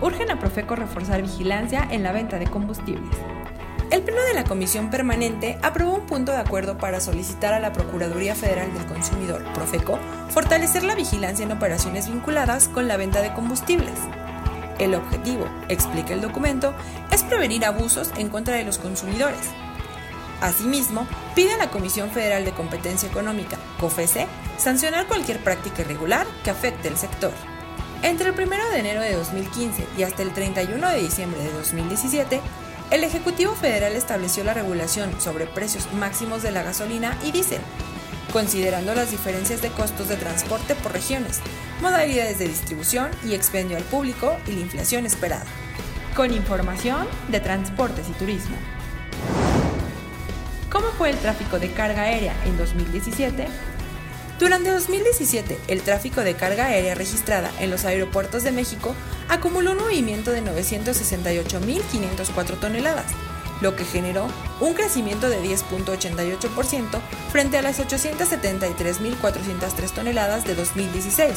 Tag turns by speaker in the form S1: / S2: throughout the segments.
S1: Urgen a Profeco reforzar vigilancia en la venta de combustibles. El Pleno de la Comisión Permanente aprobó un punto de acuerdo para solicitar a la Procuraduría Federal del Consumidor, Profeco, fortalecer la vigilancia en operaciones vinculadas con la venta de combustibles. El objetivo, explica el documento, es prevenir abusos en contra de los consumidores. Asimismo, pide a la Comisión Federal de Competencia Económica, COFESE, sancionar cualquier práctica irregular que afecte el sector. Entre el 1 de enero de 2015 y hasta el 31 de diciembre de 2017, el Ejecutivo Federal estableció la regulación sobre precios máximos de la gasolina y diésel, considerando las diferencias de costos de transporte por regiones, modalidades de distribución y expendio al público y la inflación esperada. Con información de transportes y turismo. ¿Cómo fue el tráfico de carga aérea en 2017? Durante 2017, el tráfico de carga aérea registrada en los aeropuertos de México acumuló un movimiento de 968.504 toneladas, lo que generó un crecimiento de 10.88% frente a las 873.403 toneladas de 2016,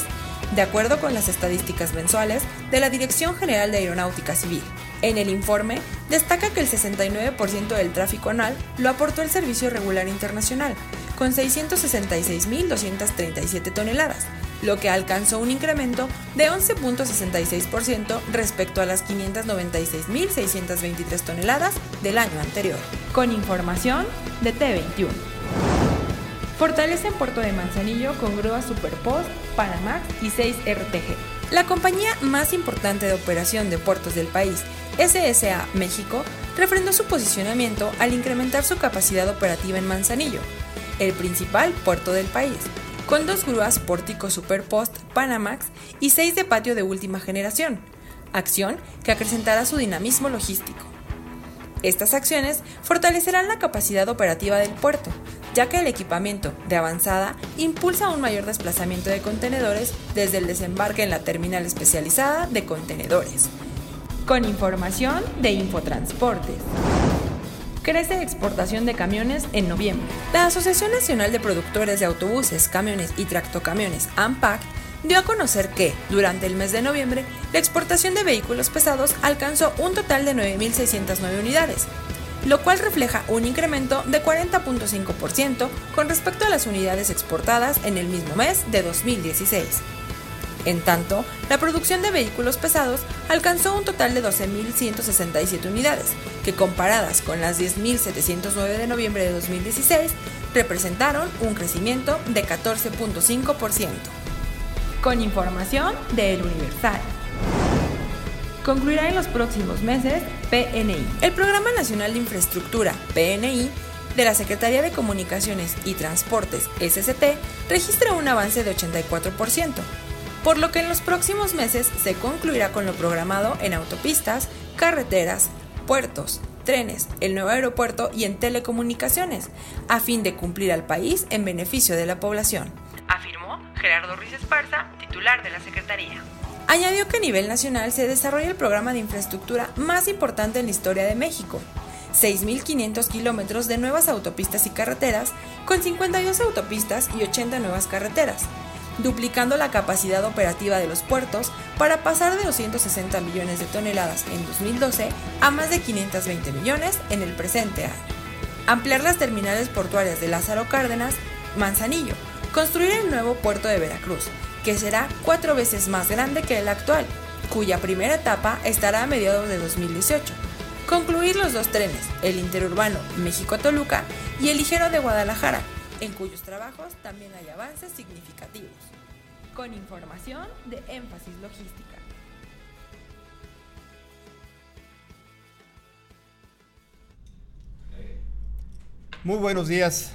S1: de acuerdo con las estadísticas mensuales de la Dirección General de Aeronáutica Civil. En el informe, destaca que el 69% del tráfico anual lo aportó el Servicio Regular Internacional, con 666.237 toneladas, lo que alcanzó un incremento de 11.66% respecto a las 596.623 toneladas del año anterior. Con información de T21. Fortalece en Puerto de Manzanillo con grúas Superpost, Panamax y 6 RTG. La compañía más importante de operación de puertos del país, SSA México, refrendó su posicionamiento al incrementar su capacidad operativa en Manzanillo, el principal puerto del país, con dos grúas Pórtico Superpost Panamax y seis de patio de última generación, acción que acrecentará su dinamismo logístico. Estas acciones fortalecerán la capacidad operativa del puerto, ya que el equipamiento de avanzada impulsa un mayor desplazamiento de contenedores desde el desembarque en la terminal especializada de contenedores. Con información de Infotransportes crece exportación de camiones en noviembre. La Asociación Nacional de Productores de Autobuses, Camiones y Tractocamiones, AMPAC, dio a conocer que, durante el mes de noviembre, la exportación de vehículos pesados alcanzó un total de 9.609 unidades, lo cual refleja un incremento de 40.5% con respecto a las unidades exportadas en el mismo mes de 2016. En tanto, la producción de vehículos pesados alcanzó un total de 12.167 unidades, que comparadas con las 10.709 de noviembre de 2016, representaron un crecimiento de 14.5%. Con información de El Universal. Concluirá en los próximos meses PNI. El Programa Nacional de Infraestructura, PNI, de la Secretaría de Comunicaciones y Transportes, SCT, registra un avance de 84%, por lo que en los próximos meses se concluirá con lo programado en autopistas, carreteras, puertos, trenes, el nuevo aeropuerto y en telecomunicaciones, a fin de cumplir al país en beneficio de la población, afirmó Gerardo Ruiz Esparza, titular de la Secretaría. Añadió que a nivel nacional se desarrolla el programa de infraestructura más importante en la historia de México, 6.500 kilómetros de nuevas autopistas y carreteras, con 52 autopistas y 80 nuevas carreteras, duplicando la capacidad operativa de los puertos para pasar de 260 millones de toneladas en 2012 a más de 520 millones en el presente año. Ampliar las terminales portuarias de Lázaro Cárdenas, Manzanillo, construir el nuevo puerto de Veracruz, que será cuatro veces más grande que el actual, cuya primera etapa estará a mediados de 2018. Concluir los dos trenes, el interurbano México-Toluca y el ligero de Guadalajara, en cuyos trabajos también hay avances significativos. Con información de énfasis logística.
S2: Muy buenos días.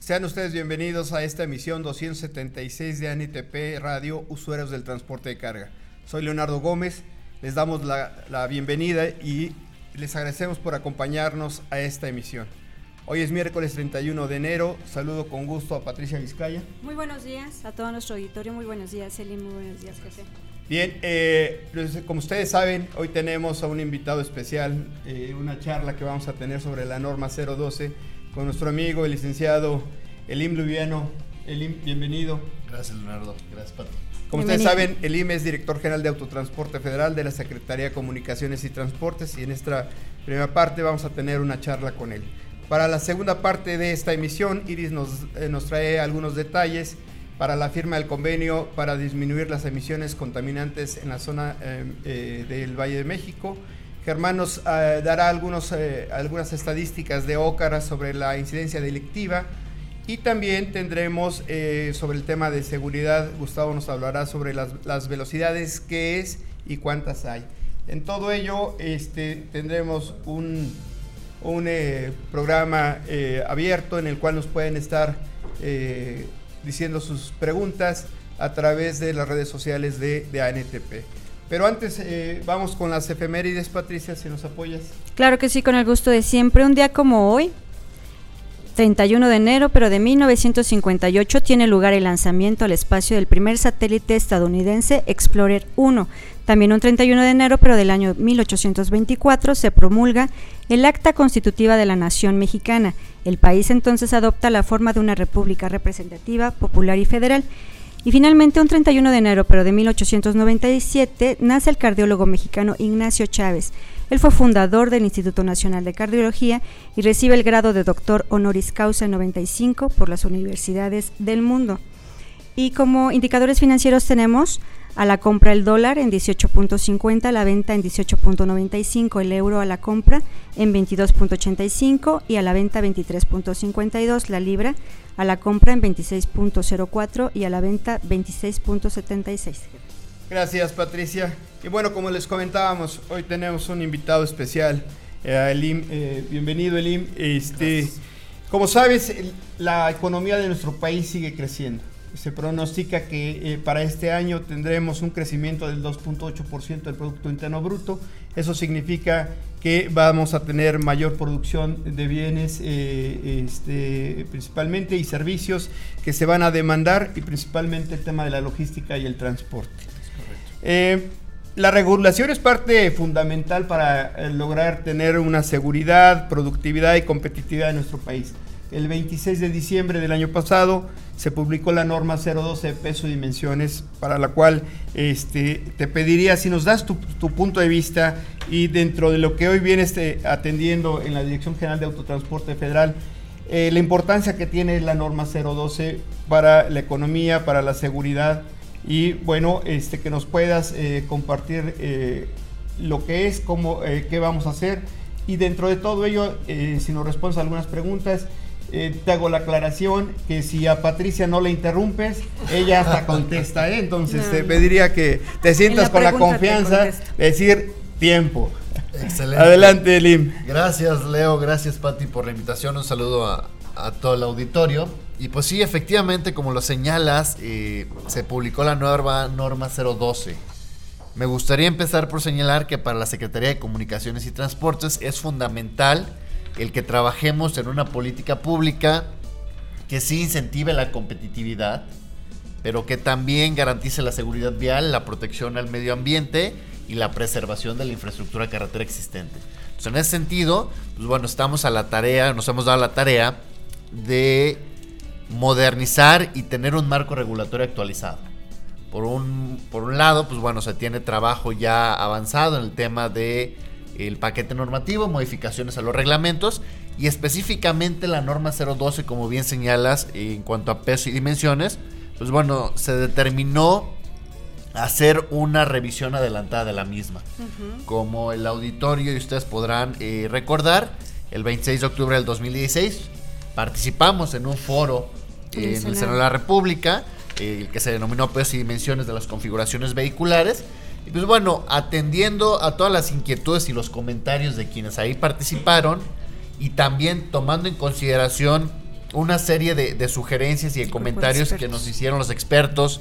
S2: Sean ustedes bienvenidos a esta emisión 276 de ANTP Radio Usuarios del Transporte de Carga. Soy Leonardo Gómez, les damos la, la bienvenida y les agradecemos por acompañarnos a esta emisión. Hoy es miércoles 31 de enero. Saludo con gusto a Patricia Vizcaya.
S3: Muy buenos días a todo nuestro auditorio. Muy buenos días, Eli. Muy buenos días, José.
S2: Bien, eh, pues, como ustedes saben, hoy tenemos a un invitado especial, eh, una charla que vamos a tener sobre la norma 012 con nuestro amigo, el licenciado Elim Lubiano. Elim, bienvenido.
S4: Gracias, Leonardo. Gracias, Pato.
S2: Como ustedes saben, Elim es director general de Autotransporte Federal de la Secretaría de Comunicaciones y Transportes y en esta primera parte vamos a tener una charla con él. Para la segunda parte de esta emisión, Iris nos, eh, nos trae algunos detalles para la firma del convenio para disminuir las emisiones contaminantes en la zona eh, eh, del Valle de México. Germán nos eh, dará algunos, eh, algunas estadísticas de Ócara sobre la incidencia delictiva y también tendremos eh, sobre el tema de seguridad, Gustavo nos hablará sobre las, las velocidades, qué es y cuántas hay. En todo ello este, tendremos un, un eh, programa eh, abierto en el cual nos pueden estar eh, diciendo sus preguntas a través de las redes sociales de, de ANTP. Pero antes vamos con las efemérides, Patricia, si nos apoyas.
S3: Claro que sí, con el gusto de siempre. Un día como hoy, 31 de enero, pero de 1958, tiene lugar el lanzamiento al espacio del primer satélite estadounidense Explorer 1. También un 31 de enero, pero del año 1824, se promulga el Acta Constitutiva de la Nación Mexicana. El país entonces adopta la forma de una república representativa, popular y federal. Y finalmente, un 31 de enero, pero de 1897, nace el cardiólogo mexicano Ignacio Chávez. Él fue fundador del Instituto Nacional de Cardiología y recibe el grado de doctor honoris causa en 95 por las universidades del mundo. Y como indicadores financieros tenemos a la compra el dólar en 18.50, a la venta en 18.95, el euro a la compra en 22.85 y a la venta 23.52, la libra a la compra en 26.04 y a la venta 26.76.
S2: Gracias, Patricia. Y bueno, como les comentábamos, hoy tenemos un invitado especial, eh, Elim. Eh, bienvenido, Elim. Este, como sabes, el- la economía de nuestro país sigue creciendo. Se pronostica que eh, para este año tendremos un crecimiento del 2.8% del Producto Interno Bruto. Eso significa que vamos a tener mayor producción de bienes, eh, este, principalmente, y servicios que se van a demandar, y principalmente el tema de la logística y el transporte. Eh, la regulación es parte fundamental para lograr tener una seguridad, productividad y competitividad en nuestro país. El 26 de diciembre del año pasado se publicó la norma 012 de peso y dimensiones, para la cual este, te pediría si nos das tu, punto de vista y dentro de lo que hoy vienes eh, atendiendo en la Dirección General de Autotransporte Federal, eh, la importancia que tiene la norma 012 para la economía, para la seguridad y bueno, este, que nos puedas eh, compartir eh, lo que es, cómo, qué vamos a hacer. Y dentro de todo ello, si nos respondes a algunas preguntas, eh, te hago la aclaración que si a Patricia no le interrumpes, ella hasta contesta, ¿eh? entonces
S3: No,
S2: te pediría que te sientas
S3: la
S2: con la confianza de decir tiempo.
S4: Excelente.
S2: Adelante, Lim.
S4: Gracias, Leo. Gracias, Pati, por la invitación. Un saludo a, a todo el auditorio. Y pues sí, efectivamente, como lo señalas, eh, se publicó la nueva norma 012. Me gustaría empezar por señalar que para la Secretaría de Comunicaciones y Transportes es fundamental el que trabajemos en una política pública que sí incentive la competitividad, pero que también garantice la seguridad vial, la protección al medio ambiente y la preservación de la infraestructura carretera existente. Entonces, en ese sentido, pues bueno, estamos a la tarea, nos hemos dado la tarea de modernizar y tener un marco regulatorio actualizado. Por un, por un lado, pues bueno, se tiene trabajo ya avanzado en el tema de el paquete normativo, modificaciones a los reglamentos y específicamente la norma 012, como bien señalas, en cuanto a peso y dimensiones, pues bueno, se determinó hacer una revisión adelantada de la misma. Como el auditorio y ustedes podrán eh, recordar, el 26 de octubre del 2016 participamos en un foro en el Senado de la República, el que se denominó pesos y dimensiones de las configuraciones vehiculares. Y pues bueno, atendiendo a todas las inquietudes y los comentarios de quienes ahí participaron y también tomando en consideración una serie de, sugerencias y de comentarios que nos hicieron los expertos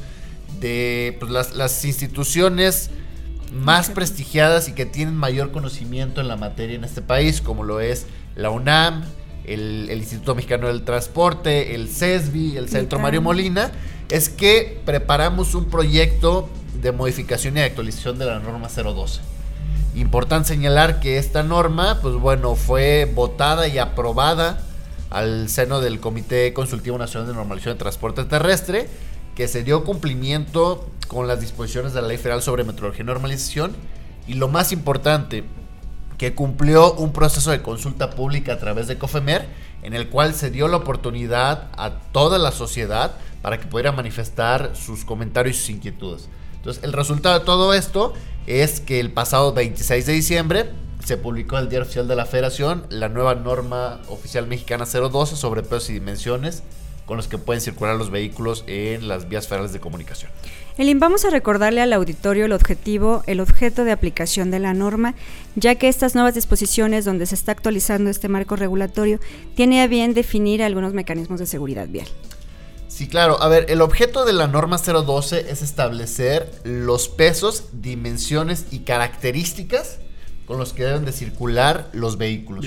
S4: de pues, las, instituciones más prestigiadas y que tienen mayor conocimiento en la materia en este país, como lo es la UNAM, el, Instituto Mexicano del Transporte, el CESBI, el Centro Mario Molina, es que preparamos un proyecto de modificación y actualización de la norma 012. Importante señalar que esta norma, pues bueno, fue votada y aprobada al seno del Comité Consultivo Nacional de Normalización de Transporte Terrestre, que se dio cumplimiento con las disposiciones de la Ley Federal sobre Metrología y Normalización, y lo más importante, que cumplió un proceso de consulta pública a través de COFEMER, en el cual se dio la oportunidad a toda la sociedad para que pudiera manifestar sus comentarios y sus inquietudes. Entonces, el resultado de todo esto es que el pasado 26 de diciembre se publicó en el Diario Oficial de la Federación la nueva norma oficial mexicana 012 sobre pesos y dimensiones con los que pueden circular los vehículos en las vías federales de comunicación.
S3: Elin, vamos a recordarle al auditorio el objetivo, el objeto de aplicación de la norma, ya que estas nuevas disposiciones donde se está actualizando este marco regulatorio tiene a bien definir algunos mecanismos de seguridad vial.
S4: Sí, claro. A ver, el objeto de la norma 012 es establecer los pesos, dimensiones y características con los que deben de circular los vehículos.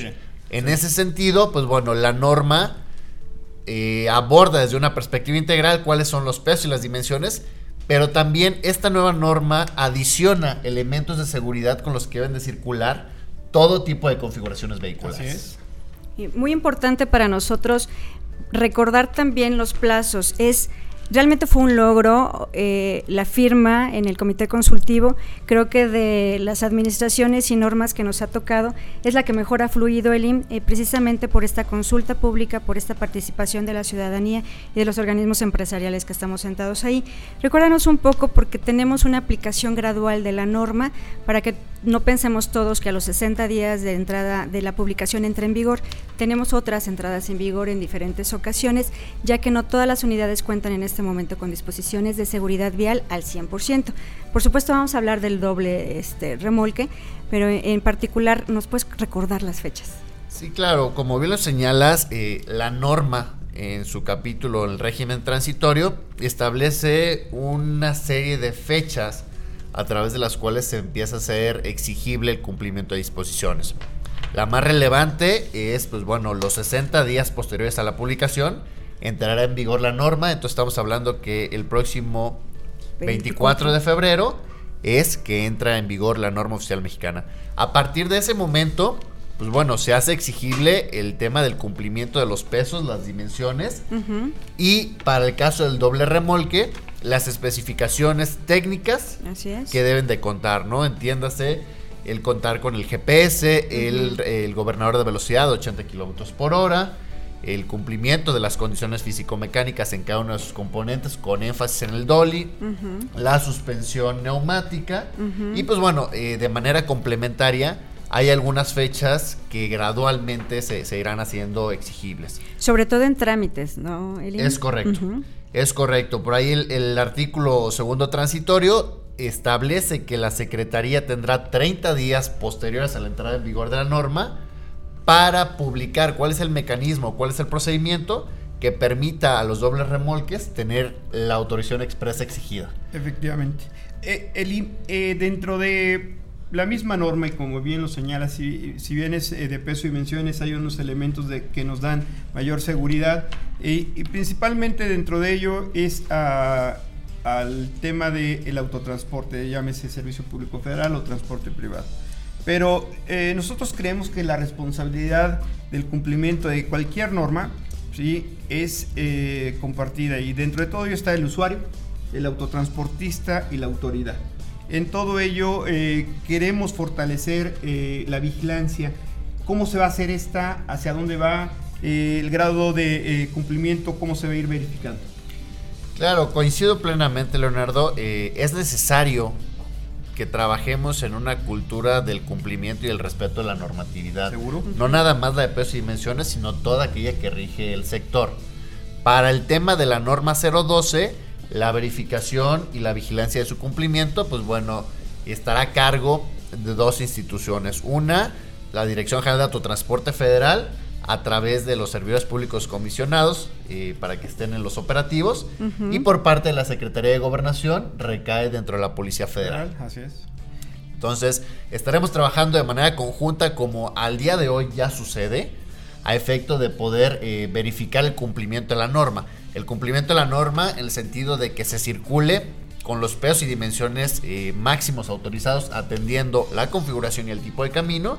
S4: En ese sentido, pues bueno, la norma eh, aborda desde una perspectiva integral cuáles son los pesos y las dimensiones, pero también esta nueva norma adiciona elementos de seguridad con los que deben de circular todo tipo de configuraciones vehiculares.
S3: Muy importante para nosotros recordar también los plazos. Es Realmente fue un logro eh, la firma en el comité consultivo. Creo que de las administraciones y normas que nos ha tocado es la que mejor ha fluido el IM, eh, precisamente por esta consulta pública, por esta participación de la ciudadanía y de los organismos empresariales que estamos sentados ahí. Recuérdanos un poco porque tenemos una aplicación gradual de la norma para que no pensemos todos que a los 60 días de entrada de la publicación entre en vigor. Tenemos otras entradas en vigor en diferentes ocasiones, ya que no todas las unidades cuentan en este momento con disposiciones de seguridad vial al 100%. Por supuesto vamos a hablar del doble este, remolque, pero en particular nos puedes recordar las fechas.
S4: Sí, claro, como bien lo señalas, eh, la norma en su capítulo El régimen transitorio establece una serie de fechas a través de las cuales se empieza a ser exigible el cumplimiento de disposiciones. La más relevante es, pues bueno, los 60 días posteriores a la publicación entrará en vigor la norma, entonces estamos hablando que el próximo 24, de febrero es que entra en vigor la norma oficial mexicana. A partir de ese momento, pues bueno, se hace exigible el tema del cumplimiento de los pesos, las dimensiones y para el caso del doble remolque, las especificaciones técnicas que deben de contar, ¿no? Entiéndase el contar con el GPS, el, gobernador de velocidad de 80 kilómetros por hora, el cumplimiento de las condiciones físico-mecánicas en cada uno de sus componentes, con énfasis en el dolly, la suspensión neumática y pues bueno, eh, de manera complementaria hay algunas fechas que gradualmente se, irán haciendo exigibles.
S3: Sobre todo en trámites, ¿no?
S4: Es correcto. Es correcto. Por ahí el, artículo segundo transitorio establece que la Secretaría tendrá 30 días posteriores a la entrada en vigor de la norma para publicar cuál es el mecanismo, cuál es el procedimiento que permita a los dobles remolques tener la autorización expresa exigida.
S2: Efectivamente. Eh, eh, dentro de la misma norma, y como bien lo señala, si, bien es eh, de peso y dimensiones, hay unos elementos que nos dan mayor seguridad, y, principalmente dentro de ello es al tema del autotransporte, llámese servicio público federal o transporte privado. Pero eh, nosotros creemos que la responsabilidad del cumplimiento de cualquier norma ¿sí? es eh, compartida y dentro de todo ello está el usuario, el autotransportista y la autoridad. En todo ello eh, queremos fortalecer eh, la vigilancia. ¿Cómo se va a hacer esta? ¿Hacia dónde va? Eh, el grado de cumplimiento, ¿cómo se va a ir verificando?
S4: Claro, coincido plenamente, Leonardo. es necesario que trabajemos en una cultura del cumplimiento y el respeto de la normatividad.
S2: ¿Seguro?
S4: No nada más la de peso y dimensiones, sino toda aquella que rige el sector. Para el tema de la norma 012, la verificación y la vigilancia de su cumplimiento, pues bueno, estará a cargo de dos instituciones. Una, la Dirección General de Autotransporte Federal, a través de los servidores públicos comisionados eh, para que estén en los operativos y por parte de la Secretaría de Gobernación recae dentro de la Policía Federal.
S2: Así es.
S4: Entonces, estaremos trabajando de manera conjunta como al día de hoy ya sucede, a efecto de poder eh, verificar el cumplimiento de la norma. El cumplimiento de la norma en el sentido de que se circule con los pesos y dimensiones eh, máximos autorizados atendiendo la configuración y el tipo de camino.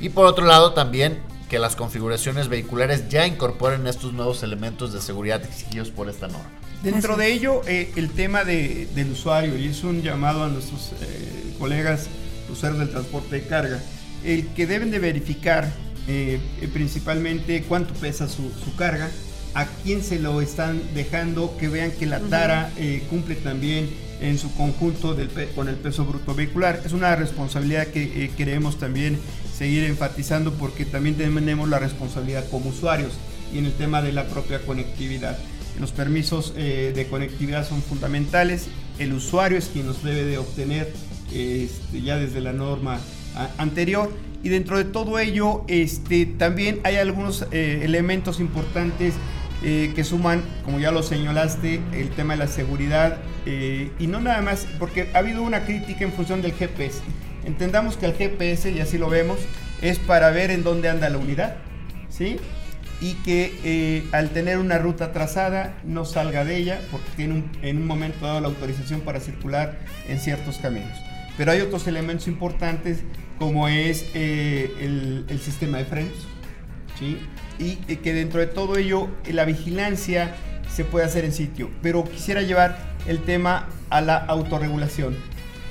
S4: Y por otro lado también que las configuraciones vehiculares ya incorporen estos nuevos elementos de seguridad exigidos por esta norma.
S2: Dentro de ello, eh, el tema del usuario, y es un llamado a nuestros eh, colegas usuarios del transporte de carga, el que deben de verificar eh, principalmente cuánto pesa su, carga, a quién se lo están dejando, que vean que la tara cumple también en su conjunto con el peso bruto vehicular. Es una responsabilidad que queremos también seguir enfatizando porque también tenemos la responsabilidad como usuarios y en el tema de la propia conectividad. Los permisos eh, de conectividad son fundamentales, el usuario es quien los debe de obtener este, ya desde la norma anterior y dentro de todo ello este, también hay algunos eh, elementos importantes eh, que suman, como ya lo señalaste, el tema de la seguridad y no nada más, porque ha habido una crítica en función del GPS. Entendamos que el GPS, y así lo vemos, es para ver en dónde anda la unidad, ¿sí? Y que eh, al tener una ruta trazada no salga de ella, porque tiene en un momento dado la autorización para circular en ciertos caminos. Pero hay otros elementos importantes, como es eh, el, sistema de frenos, ¿sí? Y que dentro de todo ello, la vigilancia se puede hacer en sitio. Pero quisiera llevar el tema a la autorregulación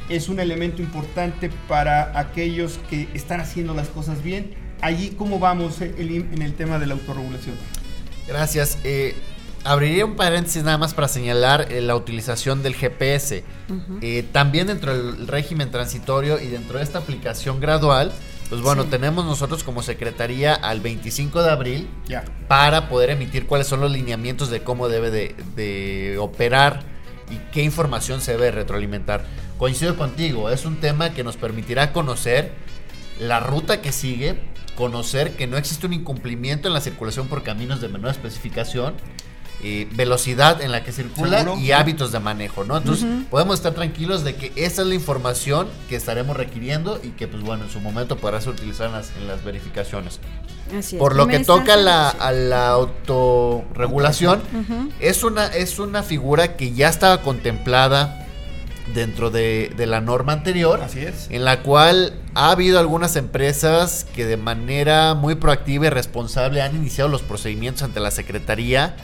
S2: es un elemento importante para aquellos que están haciendo las cosas bien. Allí, ¿cómo vamos eh, en el tema de la autorregulación?
S4: Gracias. Eh, abriría un paréntesis nada más para señalar eh, la utilización del GPS. también dentro del régimen transitorio y dentro de esta aplicación gradual, pues bueno, tenemos nosotros como Secretaría al 25 de abril para poder emitir cuáles son los lineamientos de cómo debe de, de operar y qué información se debe retroalimentar. Coincido contigo, es un tema que nos permitirá conocer la ruta que sigue, conocer que no existe un incumplimiento en la circulación por caminos de menor especificación, eh, velocidad en la que circula y hábitos de manejo, ¿no? Entonces podemos estar tranquilos de que esa es la información que estaremos requiriendo y que pues bueno, en su momento podrá ser utilizada en las, verificaciones. Por lo que toca la, a la autorregulación, es, una, es una figura que ya estaba contemplada dentro de, la norma anterior.
S2: Así es.
S4: En la cual ha habido algunas empresas que de manera muy proactiva y responsable han iniciado los procedimientos ante la Secretaría,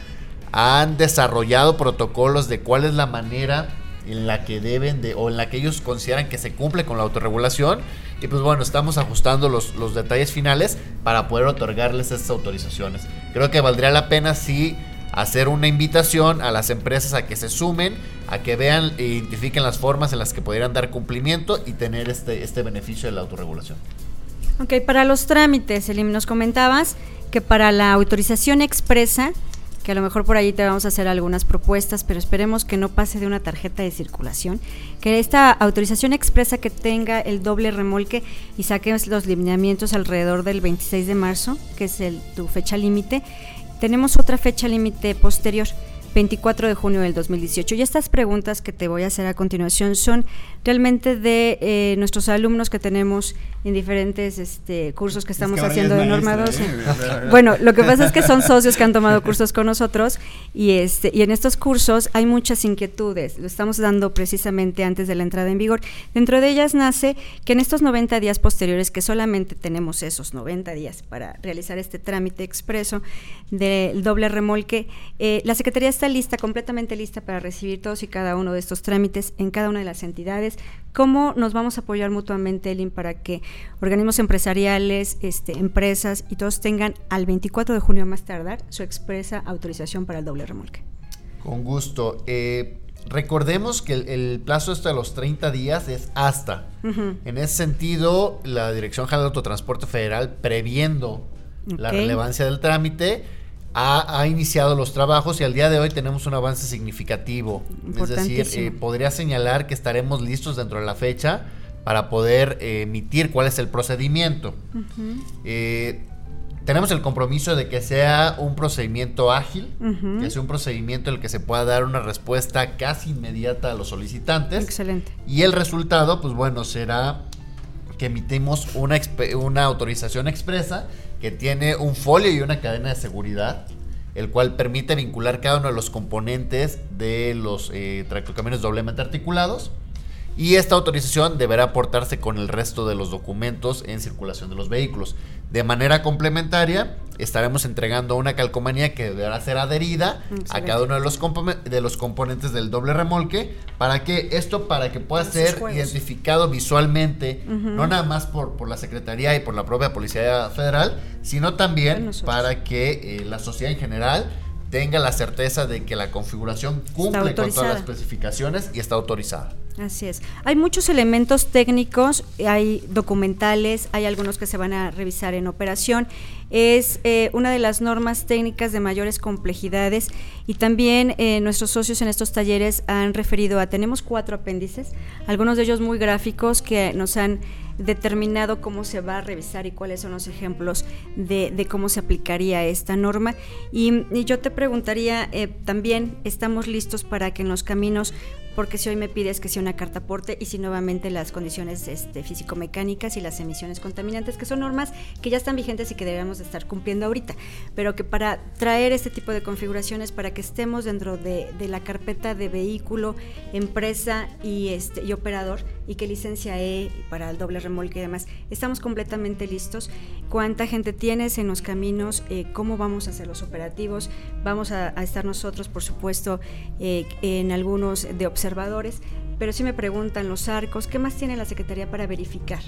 S4: han desarrollado protocolos de cuál es la manera en la que deben de, o en la que ellos consideran que se cumple con la autorregulación. Y pues bueno, estamos ajustando los, los detalles finales para poder otorgarles estas autorizaciones. Creo que valdría la pena si hacer una invitación a las empresas a que se sumen, a que vean e identifiquen las formas en las que pudieran dar cumplimiento y tener este, este beneficio de la autorregulación.
S3: Ok, para los trámites, Elim, nos comentabas que para la autorización expresa, que a lo mejor por ahí te vamos a hacer algunas propuestas, pero esperemos que no pase de una tarjeta de circulación, que esta autorización expresa que tenga el doble remolque y saques los lineamientos alrededor del 26 de marzo, que es tu fecha límite, tenemos otra fecha límite posterior, 24 de junio del 2018. Y estas preguntas que te voy a hacer a continuación son realmente de eh, nuestros alumnos que tenemos en diferentes este, cursos que estamos haciendo de Norma 12. ¿eh? bueno, lo que pasa es que son socios que han tomado cursos con nosotros y, este, y en estos cursos hay muchas inquietudes. Lo estamos dando precisamente antes de la entrada en vigor. Dentro de ellas nace que en estos 90 días posteriores, que solamente tenemos esos 90 días para realizar este trámite expreso del doble remolque, eh, la Secretaría está lista, completamente lista para recibir todos y cada uno de estos trámites en cada una de las entidades ¿Cómo nos vamos a apoyar mutuamente, Elin, para que organismos empresariales, este, empresas y todos tengan al 24 de junio más tardar su expresa autorización para el doble remolque?
S4: Con gusto. Eh, recordemos que el, plazo hasta los 30 días es hasta. En ese sentido, la Dirección General de Autotransporte Federal, previendo la relevancia del trámite, ha, iniciado los trabajos y al día de hoy tenemos un avance significativo. Es decir, eh, podría señalar que estaremos listos dentro de la fecha para poder eh, emitir cuál es el procedimiento. Eh, tenemos el compromiso de que sea un procedimiento ágil, que sea un procedimiento en el que se pueda dar una respuesta casi inmediata a los solicitantes.
S3: Excelente.
S4: Y el resultado, pues bueno, será que emitimos una, una autorización expresa que tiene un folio y una cadena de seguridad, el cual permite vincular cada uno de los componentes de los eh, tractocamiones doblemente articulados y esta autorización deberá aportarse con el resto de los documentos en circulación de los vehículos. De manera complementaria, estaremos entregando una calcomanía que deberá ser adherida a cada uno de los, de los componentes del doble remolque para que esto para que pueda ser identificado visualmente, no nada más por, por la Secretaría y por la propia Policía Federal, sino también para que eh, la sociedad en general tenga la certeza de que la configuración cumple con todas las especificaciones y está autorizada.
S3: Así es. Hay muchos elementos técnicos, hay documentales, hay algunos que se van a revisar en operación. Es eh, una de las normas técnicas de mayores complejidades y también eh, nuestros socios en estos talleres han referido a, tenemos cuatro apéndices, algunos de ellos muy gráficos que nos han determinado cómo se va a revisar y cuáles son los ejemplos de, cómo se aplicaría esta norma. Y, yo te preguntaría, eh, también estamos listos para que en los caminos porque si hoy me pides que sea una carta aporte y si nuevamente las condiciones este, físico-mecánicas y las emisiones contaminantes, que son normas que ya están vigentes y que debemos de estar cumpliendo ahorita, pero que para traer este tipo de configuraciones, para que estemos dentro de, la carpeta de vehículo, empresa y, este, y operador, y que licencia E para el doble remolque y demás, estamos completamente listos. ¿Cuánta gente tienes en los caminos? Eh, ¿Cómo vamos a hacer los operativos? Vamos a, estar nosotros, por supuesto, eh, en algunos de observadores, pero si me preguntan los arcos, ¿qué más tiene la Secretaría para verificar?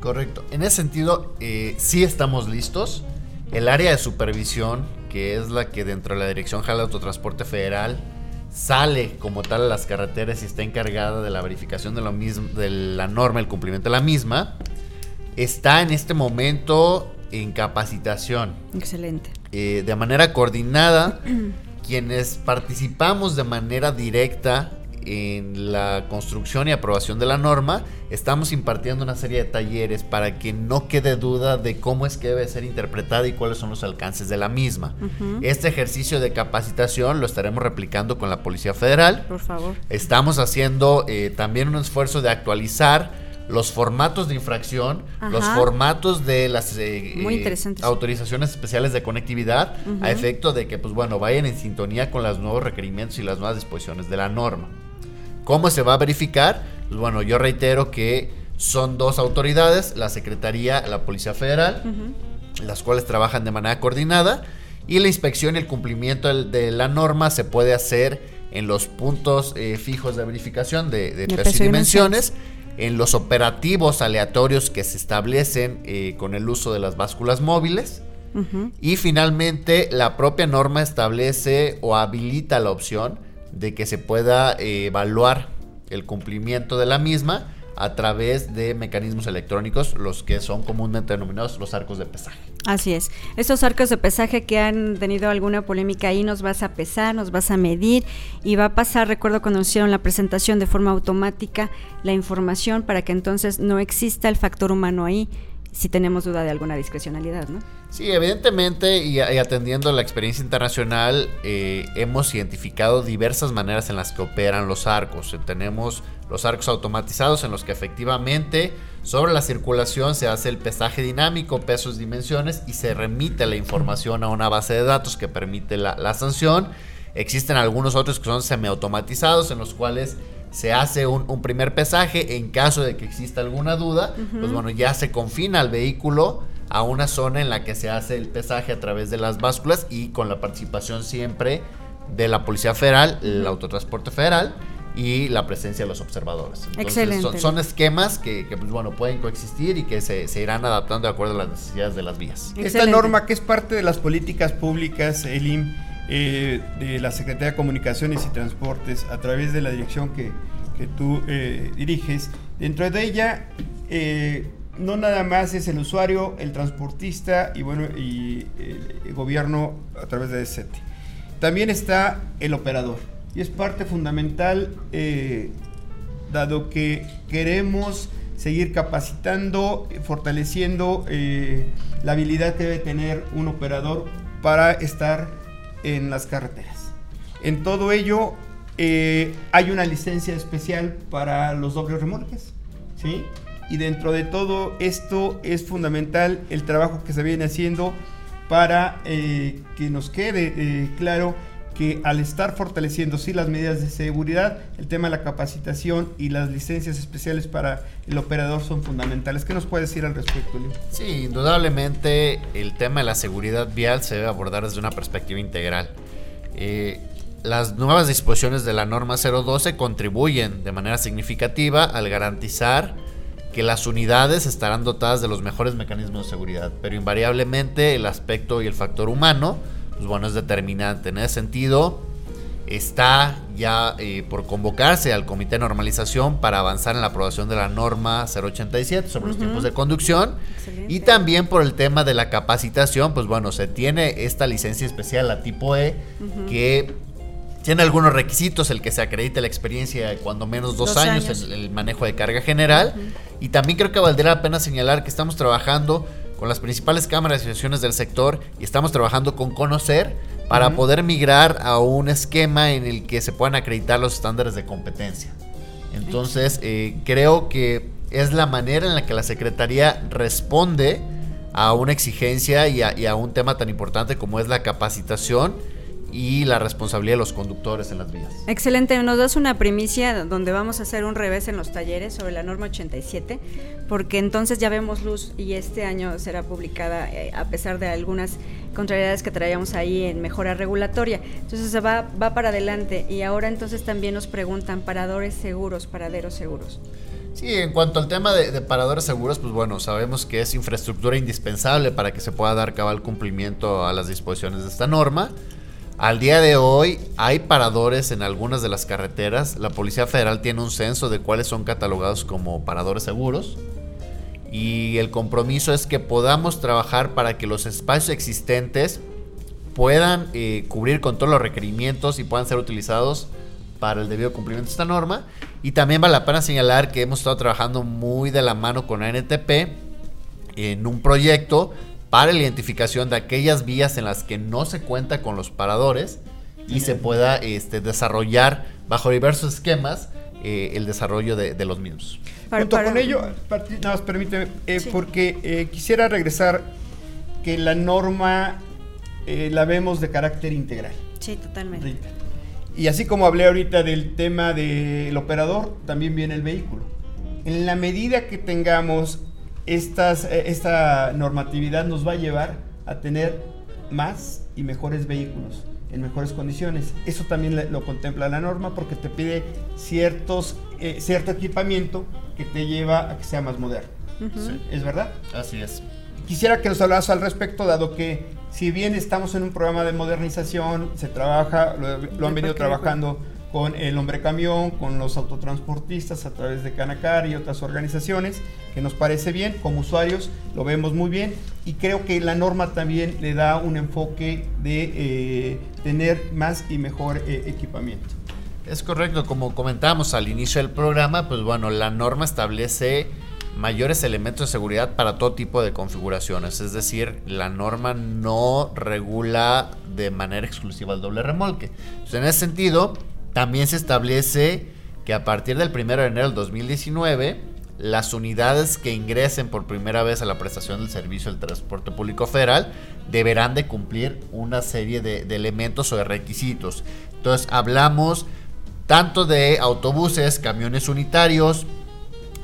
S4: Correcto. En ese sentido, eh, sí estamos listos. El área de supervisión, que es la que dentro de la Dirección General de Autotransporte Federal sale como tal a las carreteras y está encargada de la verificación de, lo mismo, de la norma, el cumplimiento de la misma, está en este momento en capacitación.
S3: Excelente.
S4: Eh, de manera coordinada, quienes participamos de manera directa en la construcción y aprobación de la norma, estamos impartiendo una serie de talleres para que no quede duda de cómo es que debe ser interpretada y cuáles son los alcances de la misma. Este ejercicio de capacitación lo estaremos replicando con la Policía Federal.
S3: Por favor.
S4: Estamos haciendo eh, también un esfuerzo de actualizar los formatos de infracción, los formatos de las eh, eh, autorizaciones especiales de conectividad, a efecto de que, pues bueno, vayan en sintonía con los nuevos requerimientos y las nuevas disposiciones de la norma. ¿Cómo se va a verificar? Pues bueno, yo reitero que son dos autoridades, la Secretaría, la Policía Federal, las cuales trabajan de manera coordinada y la inspección y el cumplimiento de la norma se puede hacer en los puntos eh, fijos de verificación de, dimensiones, en los operativos aleatorios que se establecen eh, con el uso de las básculas móviles. Y finalmente, la propia norma establece o habilita la opción de que se pueda eh, evaluar el cumplimiento de la misma a través de mecanismos electrónicos, los que son comúnmente denominados los arcos de pesaje.
S3: Así es. Estos arcos de pesaje que han tenido alguna polémica ahí, nos vas a pesar, nos vas a medir y va a pasar, recuerdo cuando hicieron la presentación de forma automática, la información para que entonces no exista el factor humano ahí si tenemos duda de alguna discrecionalidad, ¿no?
S4: Sí, evidentemente, y, atendiendo la experiencia internacional, eh, hemos identificado diversas maneras en las que operan los arcos. Tenemos los arcos automatizados en los que efectivamente sobre la circulación se hace el pesaje dinámico, pesos, dimensiones y se remite la información a una base de datos que permite la, sanción. Existen algunos otros que son semiautomatizados en los cuales se hace un, primer pesaje en caso de que exista alguna duda, pues bueno, ya se confina al vehículo a una zona en la que se hace el pesaje a través de las básculas y con la participación siempre de la Policía Federal, el Autotransporte Federal y la presencia de los observadores.
S3: Excelente.
S4: Son, esquemas que, pues, bueno, pueden coexistir y que se, irán adaptando de acuerdo a las necesidades de las vías.
S2: Esta norma que es parte de las políticas públicas, ELIM, eh, de la Secretaría de Comunicaciones y Transportes, a través de la dirección que, tú eh, diriges, dentro de ella... Eh, no nada más es el usuario, el transportista y bueno, y el gobierno a través de DCT. También está el operador y es parte fundamental eh, dado que queremos seguir capacitando, fortaleciendo eh, la habilidad que debe tener un operador para estar en las carreteras. En todo ello eh, hay una licencia especial para los dobles remolques, ¿sí? Y dentro de todo esto es fundamental el trabajo que se viene haciendo para que nos quede claro que al estar fortaleciendo sí las medidas de seguridad, el tema de la capacitación y las licencias especiales para el operador son fundamentales. ¿Qué nos puede decir al respecto, Leo?
S4: Sí, indudablemente el tema de la seguridad vial se debe abordar desde una perspectiva integral. Eh, las nuevas disposiciones de la norma 012 contribuyen de manera significativa al garantizar que las unidades estarán dotadas de los mejores mecanismos de seguridad, pero invariablemente el aspecto y el factor humano pues bueno, es determinante. En ese sentido, está ya eh, por convocarse al Comité de Normalización para avanzar en la aprobación de la norma 087 sobre los tiempos de conducción. Y también por el tema de la capacitación, pues bueno, se tiene esta licencia especial, la tipo E, que tiene algunos requisitos, el que se acredite la experiencia de cuando menos dos, años, en el manejo de carga general. Y también creo que valdría la pena señalar que estamos trabajando con las principales cámaras y asociaciones del sector y estamos trabajando con Conocer para poder migrar a un esquema en el que se puedan acreditar los estándares de competencia. Entonces, eh, creo que es la manera en la que la Secretaría responde a una exigencia y a un tema tan importante como es la capacitación y la responsabilidad de los conductores en las vías.
S3: Excelente, nos das una primicia donde vamos a hacer un revés en los talleres sobre la norma 87, porque entonces ya vemos luz y este año será publicada eh, a pesar de algunas contrariedades que traíamos ahí en mejora regulatoria. Entonces se va, va para adelante y ahora entonces también nos preguntan paradores seguros, paraderos seguros.
S4: Sí, en cuanto al tema de, de, paradores seguros, pues bueno, sabemos que es infraestructura indispensable para que se pueda dar cabal cumplimiento a las disposiciones de esta norma. Al día de hoy hay paradores en algunas de las carreteras. La Policía Federal tiene un censo de cuáles son catalogados como paradores seguros. Y el compromiso es que podamos trabajar para que los espacios existentes puedan eh, cubrir con todos los requerimientos y puedan ser utilizados para el debido cumplimiento de esta norma. Y también vale la pena señalar que hemos estado trabajando muy de la mano con ANTP en un proyecto para la identificación de aquellas vías en las que no se cuenta con los paradores y se pueda este, desarrollar bajo diversos esquemas eh, el desarrollo de, los mismos.
S2: Junto con ello, nada más permíteme, eh, porque eh, quisiera regresar que la norma la vemos de carácter integral.
S3: Sí, totalmente.
S2: Y así como hablé ahorita del tema del operador, también viene el vehículo. En la medida que tengamos estas, eh, esta normatividad nos va a llevar a tener más y mejores vehículos en mejores condiciones. Eso también lo contempla la norma porque te pide ciertos, eh, cierto equipamiento que te lleva a que sea más moderno. ¿Es verdad?
S4: Así es.
S2: Quisiera que nos hablas al respecto, dado que si bien estamos en un programa de modernización, se trabaja, lo han venido trabajando con el hombre camión, con los autotransportistas a través de Canacar y otras organizaciones, que nos parece bien, como usuarios lo vemos muy bien y creo que la norma también le da un enfoque de eh, tener más y mejor eh, equipamiento.
S4: Es correcto, como comentábamos al inicio del programa, pues bueno, la norma establece mayores elementos de seguridad para todo tipo de configuraciones, es decir, la norma no regula de manera exclusiva el doble remolque. en ese sentido, también se establece que a partir del 1 de enero del 2019, las unidades que ingresen por primera vez a la prestación del servicio del transporte público federal deberán de cumplir una serie de, elementos o de requisitos. Entonces hablamos tanto de autobuses, camiones unitarios,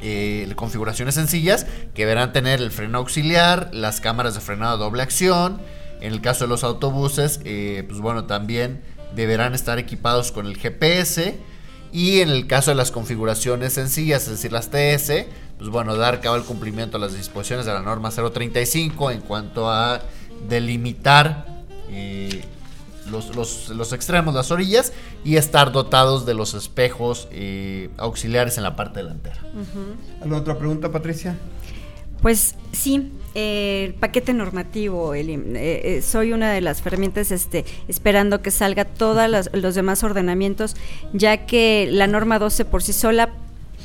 S4: eh, configuraciones sencillas que deberán tener el freno auxiliar, las cámaras de frenado a doble acción. En el caso de los autobuses, eh, pues bueno, también deberán estar equipados con el GPS y en el caso de las configuraciones sencillas, es decir, las TS, pues bueno, dar cabal cumplimiento a las disposiciones de la norma 035 en cuanto a delimitar eh, los, extremos, las orillas y estar dotados de los espejos eh, auxiliares en la parte delantera.
S2: ¿Alguna otra pregunta, Patricia?
S3: Pues sí, el paquete normativo, eh, eh, soy una de las ferramientas este, esperando que salga todos los demás ordenamientos, ya que la norma 12 por sí sola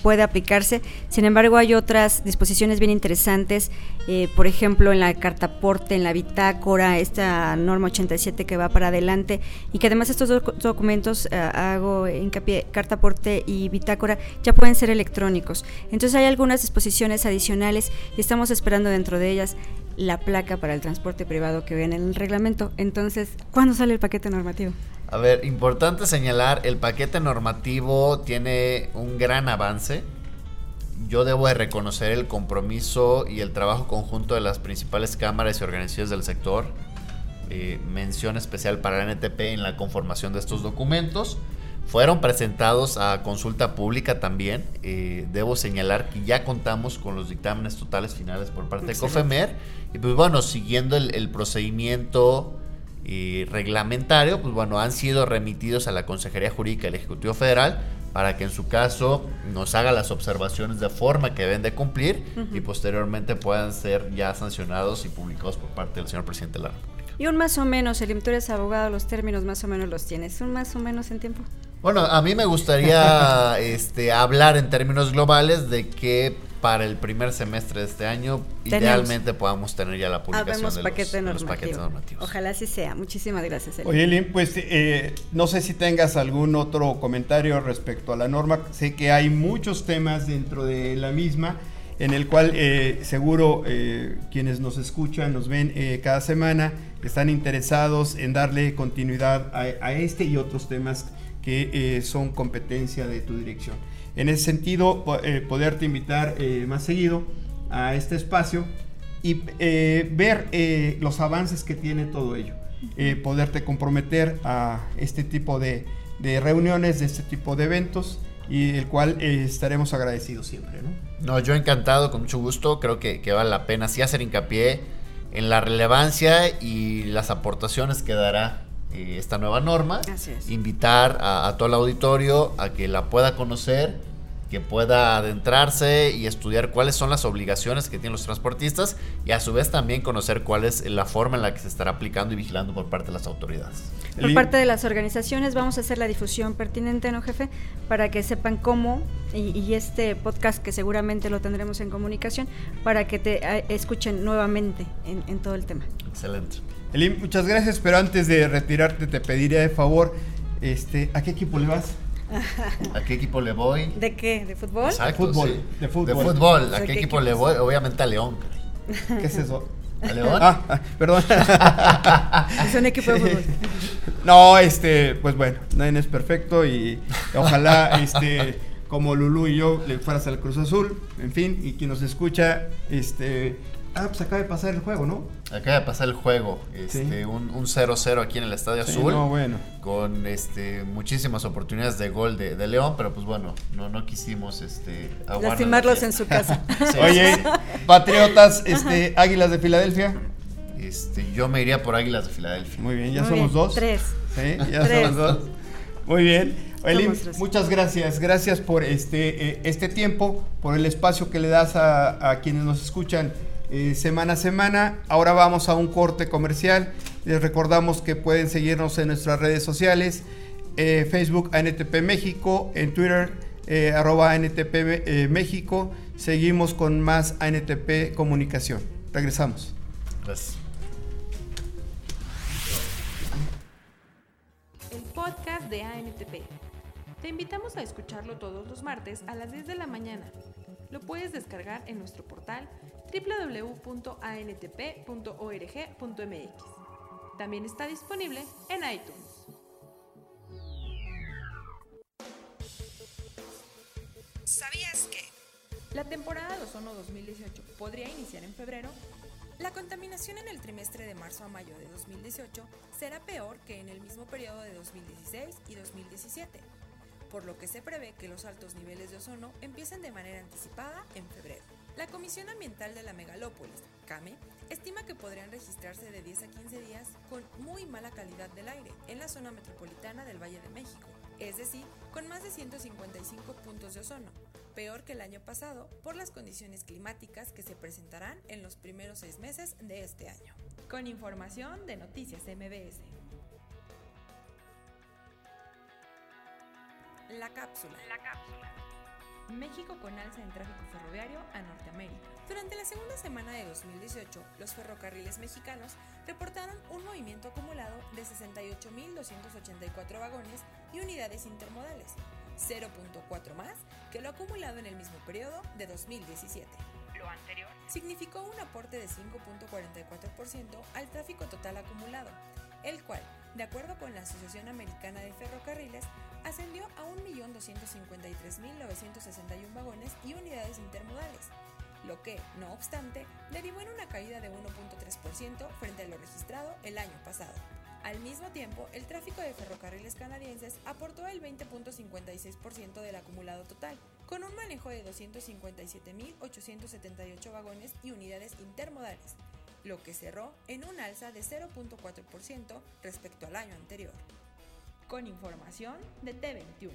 S3: puede aplicarse. Sin embargo, hay otras disposiciones bien interesantes, eh, por ejemplo, en la carta cartaporte, en la bitácora, esta norma 87 que va para adelante, y que además estos dos documentos, eh, hago hincapié, cartaporte y bitácora, ya pueden ser electrónicos. Entonces hay algunas disposiciones adicionales y estamos esperando dentro de ellas la placa para el transporte privado que viene en el reglamento. Entonces, ¿cuándo sale el paquete normativo?
S4: A ver, importante señalar, el paquete normativo tiene un gran avance. Yo debo de reconocer el compromiso y el trabajo conjunto de las principales cámaras y organizaciones del sector. Eh, mención especial para la NTP en la conformación de estos documentos. Fueron presentados a consulta pública también. Eh, debo señalar que ya contamos con los dictámenes totales finales por parte de COFEMER. Y pues bueno, siguiendo el procedimiento reglamentario, pues bueno, han sido remitidos a la Consejería Jurídica del Ejecutivo Federal para que en su caso nos haga las observaciones de forma que deben de cumplir y posteriormente puedan ser ya sancionados y publicados por parte del señor presidente de la República.
S3: Y un más o menos, el tú eres abogado, los términos más o menos los tienes, un más o menos en tiempo.
S4: Bueno, a mí me gustaría este, hablar en términos globales de que para el primer semestre de este año, idealmente podamos tener ya la publicación de, los, paquetes normativos.
S3: Ojalá así sea. Muchísimas gracias.
S2: Oye, Lin, pues eh, no sé si tengas algún otro comentario respecto a la norma. Sé que hay muchos temas dentro de la misma en el cual eh, seguro eh, quienes nos escuchan, nos ven cada semana, están interesados en darle continuidad a este y otros temas que son competencia de tu dirección. En ese sentido, eh, poderte invitar eh, más seguido a este espacio y eh, ver los avances que tiene todo ello. poderte comprometer a este tipo de, reuniones, de este tipo de eventos y el cual estaremos agradecidos siempre. ¿no?
S4: no, yo encantado, con mucho gusto, creo que, vale la pena sí hacer hincapié en la relevancia y las aportaciones que dará esta nueva norma. Invitar a, todo el auditorio a que la pueda conocer que pueda adentrarse y estudiar cuáles son las obligaciones que tienen los transportistas y a su vez también conocer cuál es la forma en la que se estará aplicando y vigilando por parte de las autoridades.
S3: Por parte de las organizaciones vamos a hacer la difusión pertinente, ¿no, jefe? Para que sepan cómo y, este podcast que seguramente lo tendremos en comunicación para que te eh, escuchen nuevamente en, todo el tema.
S4: Excelente.
S2: Elim, muchas gracias, pero antes de retirarte te pediría de favor, este, ¿a qué equipo le vas?
S4: ¿A qué equipo le voy?
S3: ¿De qué? ¿De fútbol?
S2: de fútbol.
S4: De fútbol. ¿A qué, equipo, le voy? Obviamente a León.
S2: ¿Qué es eso?
S4: ¿A León? Ah,
S2: ah perdón.
S3: es un equipo de fútbol.
S2: No, este, pues bueno, nadie es perfecto y ojalá, este, como Lulu y yo le fueras al Cruz Azul, en fin, y quien nos escucha, este, Ah, pues acaba de pasar el juego, ¿no?
S4: Acaba de pasar el juego. Este, Un 0-0 aquí en el Estadio Azul.
S2: bueno.
S4: Con este, muchísimas oportunidades de gol de, León, pero pues bueno, no, no quisimos este,
S3: lastimarlos en su casa.
S2: Oye, Patriotas, este, Águilas de Filadelfia.
S4: Este, yo me iría por Águilas de Filadelfia.
S2: Muy bien, ya somos dos.
S3: Tres.
S2: Sí, ya somos dos. Muy bien. muchas gracias. Gracias por este, eh, este tiempo, por el espacio que le das a, a quienes nos escuchan eh, semana a semana. Ahora vamos a un corte comercial. Les recordamos que pueden seguirnos en nuestras redes sociales. Eh, Facebook ANTP México, en Twitter eh, arroba ANTP México. Seguimos con más ANTP Comunicación. Regresamos.
S4: Gracias.
S1: El podcast de ANTP. Te invitamos a escucharlo todos los martes a las 10 de la mañana. Lo puedes descargar en nuestro portal www.antp.org.mx. También está disponible en iTunes. ¿Sabías que la temporada de ozono 2018 podría iniciar en febrero? La contaminación en el trimestre de marzo a mayo de 2018 será peor que en el mismo periodo de 2016 y 2017, por lo que se prevé que los altos niveles de ozono empiecen de manera anticipada en febrero. La Comisión Ambiental de la Megalópolis, CAME, estima que podrían registrarse de 10 a 15 días con muy mala calidad del aire en la zona metropolitana del Valle de México, es decir, con más de 155 puntos de ozono, peor que el año pasado por las condiciones climáticas que se presentarán en los primeros seis meses de este año. Con información de Noticias MBS. La cápsula. La cápsula. México con alza en tráfico ferroviario a Norteamérica. Durante la segunda semana de 2018, los ferrocarriles mexicanos reportaron un movimiento acumulado de 68.284 vagones y unidades intermodales, 0.4 más que lo acumulado en el mismo periodo de 2017. Lo anterior significó un aporte de 5.44% al tráfico total acumulado, el cual, de acuerdo con la Asociación Americana de Ferrocarriles, ascendió a 1.253.961 vagones y unidades intermodales, lo que, no obstante, derivó en una caída de 1.3% frente a lo registrado el año pasado. Al mismo tiempo, el tráfico de ferrocarriles canadienses aportó el 20.56% del acumulado total, con un manejo de 257.878 vagones y unidades intermodales, lo que cerró en un alza de 0.4% respecto al año anterior. Con información de T21.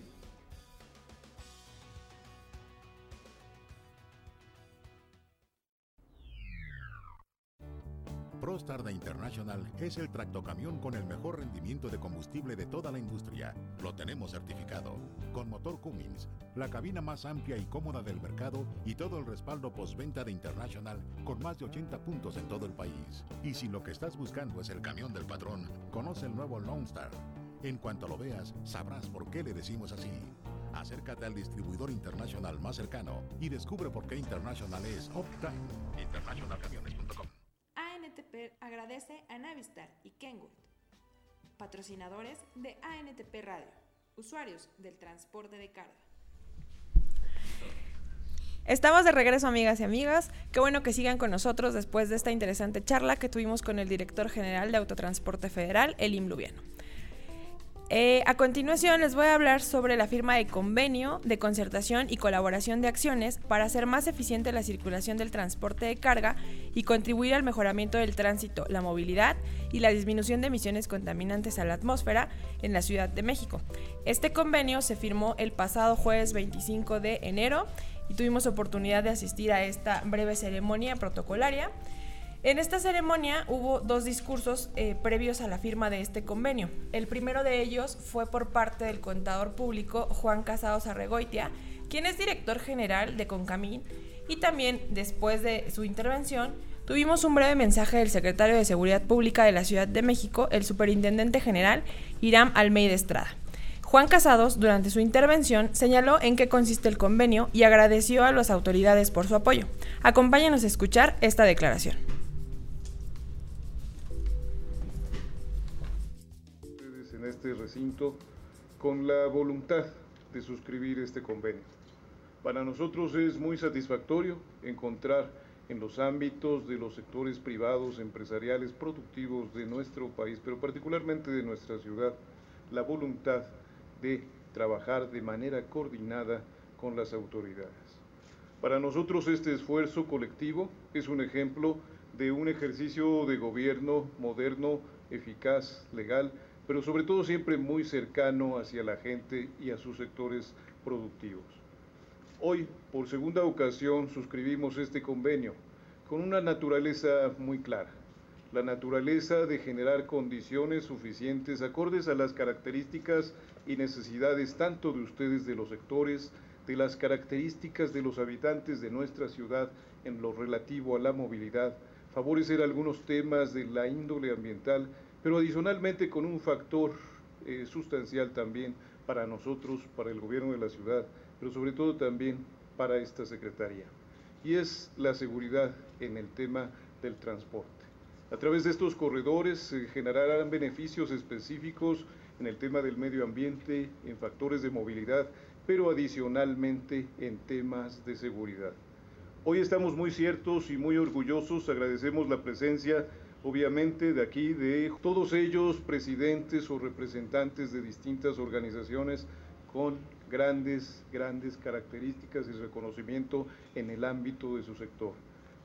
S5: ProStar de International es el tractocamión con el mejor rendimiento de combustible de toda la industria. Lo tenemos certificado. Con motor Cummins, la cabina más amplia y cómoda del mercado y todo el respaldo postventa de International con más de 80 puntos en todo el país. Y si lo que estás buscando es el camión del patrón, conoce el nuevo Lone Star. En cuanto lo veas, sabrás por qué le decimos así. Acércate al distribuidor internacional más cercano y descubre por qué International es Opta. Internationalcamiones.com
S1: ANTP agradece a Navistar y Kenwood, patrocinadores de ANTP Radio, usuarios del transporte de carga. Estamos de regreso, amigas y amigas. Qué bueno que sigan con nosotros después de esta interesante charla que tuvimos con el director general de Autotransporte Federal, Elim Lubiano. Eh, a continuación les voy a hablar sobre la firma de convenio de concertación y colaboración de acciones para hacer más eficiente la circulación del transporte de carga y contribuir al mejoramiento del tránsito, la movilidad y la disminución de emisiones contaminantes a la atmósfera en la Ciudad de México. Este convenio se firmó el pasado jueves 25 de enero y tuvimos oportunidad de asistir a esta breve ceremonia protocolaria. En esta ceremonia hubo dos discursos eh, previos a la firma de este convenio. El primero de ellos fue por parte del contador público Juan Casados Arregoitia, quien es director general de Concamín, y también después de su intervención tuvimos un breve mensaje del secretario de Seguridad Pública de la Ciudad de México, el superintendente general Iram Almeida Estrada. Juan Casados, durante su intervención, señaló en qué consiste el convenio y agradeció a las autoridades por su apoyo. Acompáñenos a escuchar esta declaración.
S6: Este recinto con la voluntad de suscribir este convenio. Para nosotros es muy satisfactorio encontrar en los ámbitos de los sectores privados, empresariales, productivos de nuestro país, pero particularmente de nuestra ciudad, la voluntad de trabajar de manera coordinada con las autoridades. Para nosotros este esfuerzo colectivo es un ejemplo de un ejercicio de gobierno moderno, eficaz, legal, pero sobre todo siempre muy cercano hacia la gente y a sus sectores productivos. Hoy, por segunda ocasión, suscribimos este convenio con una naturaleza muy clara, la naturaleza de generar condiciones suficientes acordes a las características y necesidades tanto de ustedes de los sectores, de las características de los habitantes de nuestra ciudad en lo relativo a la movilidad, favorecer algunos temas de la índole ambiental pero adicionalmente con un factor eh, sustancial también para nosotros, para el gobierno de la ciudad, pero sobre todo también para esta Secretaría, y es la seguridad en el tema del transporte. A través de estos corredores se generarán beneficios específicos en el tema del medio ambiente, en factores de movilidad, pero adicionalmente en temas de seguridad. Hoy estamos muy ciertos y muy orgullosos, agradecemos la presencia obviamente de aquí, de todos ellos presidentes o representantes de distintas organizaciones con grandes, grandes características y reconocimiento en el ámbito de su sector.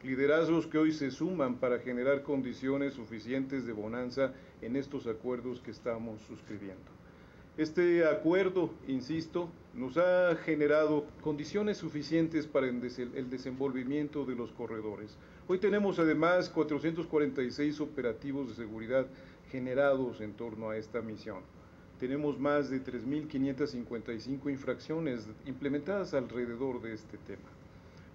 S6: Liderazgos que hoy se suman para generar condiciones suficientes de bonanza en estos acuerdos que estamos suscribiendo. Este acuerdo, insisto, nos ha generado condiciones suficientes para el desenvolvimiento de los corredores. Hoy tenemos además 446 operativos de seguridad generados en torno a esta misión. Tenemos más de 3.555 infracciones implementadas alrededor de este tema.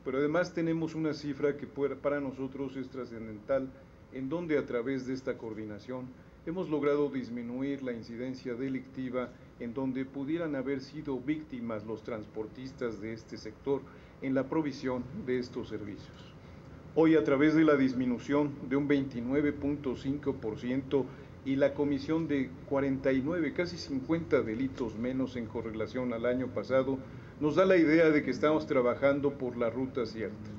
S6: Pero además tenemos una cifra que para nosotros es trascendental, en donde a través de esta coordinación hemos logrado disminuir la incidencia delictiva en donde pudieran haber sido víctimas los transportistas de este sector en la provisión de estos servicios. Hoy a través de la disminución de un 29.5% y la comisión de 49, casi 50 delitos menos en correlación al año pasado, nos da la idea de que estamos trabajando por la ruta cierta,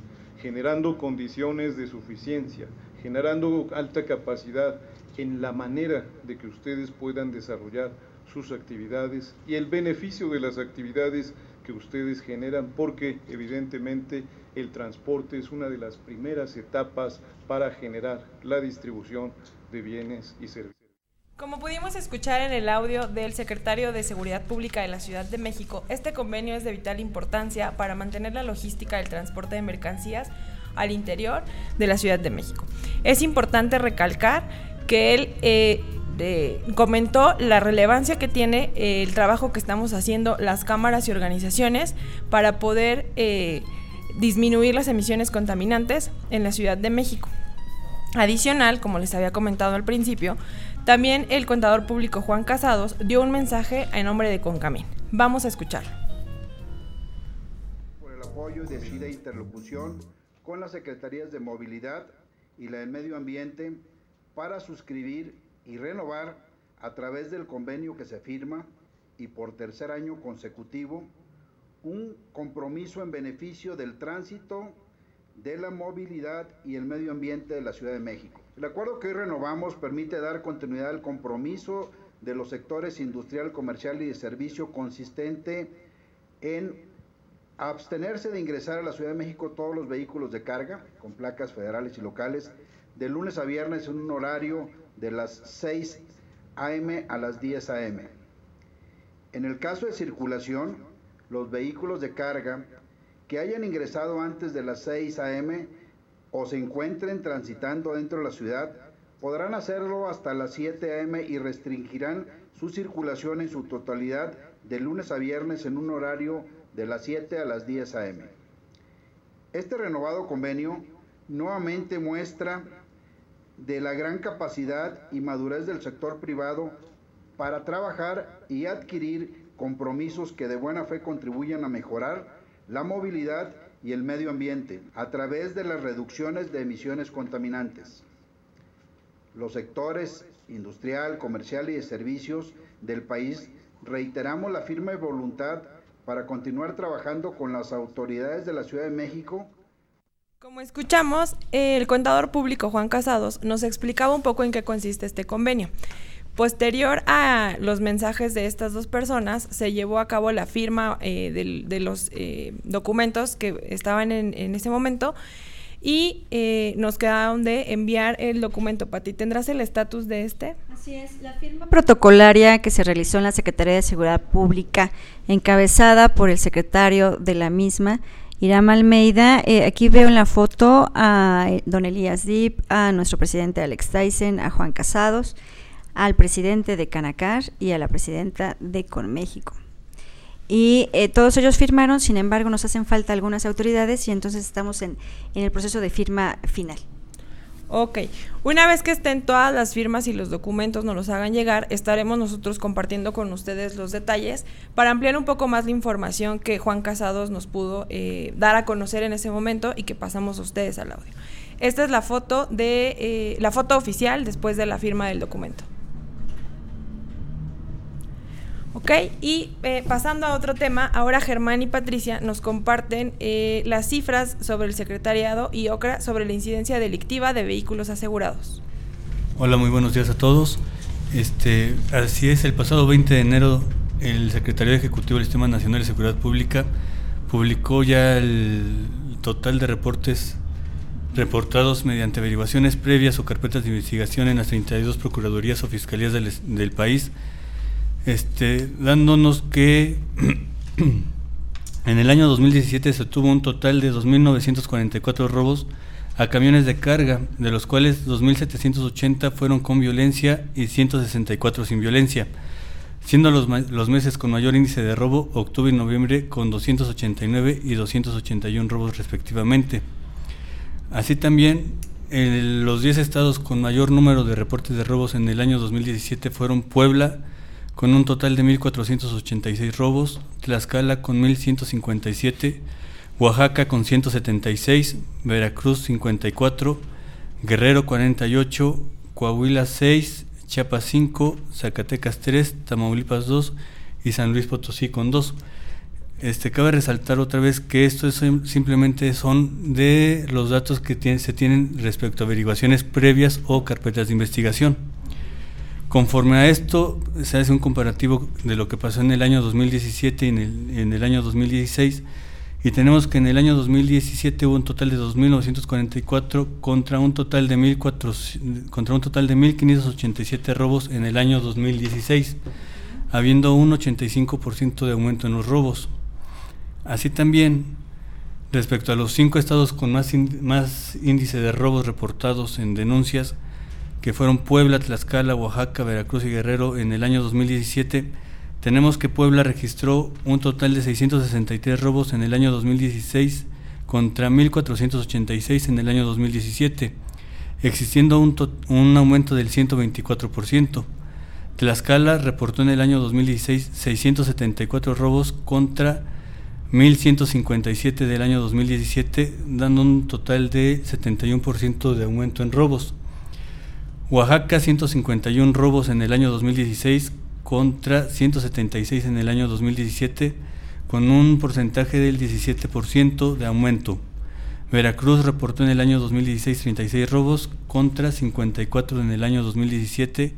S6: generando condiciones de suficiencia, generando alta capacidad en la manera de que ustedes puedan desarrollar sus actividades y el beneficio de las actividades que ustedes generan, porque evidentemente el transporte es una de las primeras etapas para generar la distribución de bienes y servicios.
S1: Como pudimos escuchar en el audio del secretario de Seguridad Pública de la Ciudad de México, este convenio es de vital importancia para mantener la logística del transporte de mercancías al interior de la Ciudad de México. Es importante recalcar que eh, comentó la relevancia que tiene eh, el trabajo que estamos haciendo las cámaras y organizaciones para poder eh, disminuir las emisiones contaminantes en la Ciudad de México. Adicional, como les había comentado al principio, también el contador público Juan Casados dio un mensaje en nombre de Concamín. Vamos a escucharlo.
S7: Por el apoyo y decida interlocución con las Secretarías de Movilidad y la del Medio Ambiente para suscribir y renovar a través del convenio que se firma y por tercer año consecutivo un compromiso en beneficio del tránsito, de la movilidad y el medio ambiente de la Ciudad de México. El acuerdo que hoy renovamos permite dar continuidad al compromiso de los sectores industrial, comercial y de servicio consistente en abstenerse de ingresar a la Ciudad de México todos los vehículos de carga con placas federales y locales de lunes a viernes en un horario de las 6 a.m. a las 10 a.m. En el caso de circulación, los vehículos de carga que hayan ingresado antes de las 6 a.m. o se encuentren transitando dentro de la ciudad podrán hacerlo hasta las 7 a.m. y restringirán su circulación en su totalidad de lunes a viernes en un horario de las 7 a las 10 a.m. Este renovado convenio nuevamente muestra de la gran capacidad y madurez del sector privado para trabajar y adquirir compromisos que de buena fe contribuyan a mejorar la movilidad y el medio ambiente a través de las reducciones de emisiones contaminantes. Los sectores industrial, comercial y de servicios del país reiteramos la firme voluntad para continuar trabajando con las autoridades de la Ciudad de México
S1: como escuchamos, el contador público Juan Casados nos explicaba un poco en qué consiste este convenio. Posterior a los mensajes de estas dos personas, se llevó a cabo la firma eh, de, los eh, documentos que estaban en, ese momento y eh, nos quedaron de enviar el documento. Pati, ¿tendrás el estatus de este?
S3: Así es, la firma protocolaria que se realizó en la Secretaría de Seguridad Pública, encabezada por el secretario de la misma, Irán Almeida, eh, aquí veo en la foto a eh, don Elías Dip, a nuestro presidente Alex Tyson, a Juan Casados, al presidente de Canacar y a la presidenta de Conméxico. Y eh, todos ellos firmaron, sin embargo nos hacen falta algunas autoridades y entonces estamos en el proceso de firma final.
S1: Ok, una vez que estén todas las firmas y los documentos nos los hagan llegar, estaremos nosotros compartiendo con ustedes los detalles para ampliar un poco más la información que Juan Casados nos pudo eh, dar a conocer en ese momento y que pasamos a ustedes al audio. Esta es la foto de eh, la foto oficial después de la firma del documento. Ok, y eh, pasando a otro tema, ahora Germán y Patricia nos comparten eh, las cifras sobre el secretariado y OCRA sobre la incidencia delictiva de vehículos asegurados.
S8: Hola, muy buenos días a todos. Este, así es, el pasado 20 de enero el Secretario Ejecutivo del Sistema Nacional de Seguridad Pública publicó ya el total de reportes reportados mediante averiguaciones previas o carpetas de investigación en las 32 procuradurías o fiscalías del, del país este, dándonos que en el año 2017 se tuvo un total de 2.944 robos a camiones de carga, de los cuales 2.780 fueron con violencia y 164 sin violencia, siendo los, los, meses con mayor índice de robo octubre y noviembre con 289 y 281 robos respectivamente. Así también, los 10 estados con mayor número de reportes de robos en el año 2017 fueron Puebla, con un total de 1.486 robos, Tlaxcala con 1.157, Oaxaca con 176, Veracruz 54, Guerrero 48, Coahuila 6, Chiapas 5, Zacatecas 3, Tamaulipas 2 y San Luis Potosí con 2. Este, cabe resaltar otra vez que esto simplemente son de los datos que se tienen respecto a averiguaciones previas o carpetas de investigación. Conforme a esto, se hace un comparativo de lo que pasó en el año 2017 y en el, año 2016 y tenemos que en el año 2017 hubo un total de 2.944 contra un total de 1.400, contra un total de 1.587 robos en el año 2016, habiendo un 85% de aumento en los robos. Así también, respecto a los cinco estados con más, más índice de robos reportados en denuncias, que fueron Puebla, Tlaxcala, Oaxaca, Veracruz y Guerrero en el año 2017, tenemos que Puebla registró un total de 663 robos en el año 2016 contra 1.486 en el año 2017, existiendo un, un aumento del 124%. Tlaxcala reportó en el año 2016 674 robos contra 1.157 del año 2017, dando un total de 71% de aumento en robos. Oaxaca 151 robos en el año 2016 contra 176 en el año 2017, con un porcentaje del 17% de aumento. Veracruz reportó en el año 2016 36 robos contra 54 en el año 2017,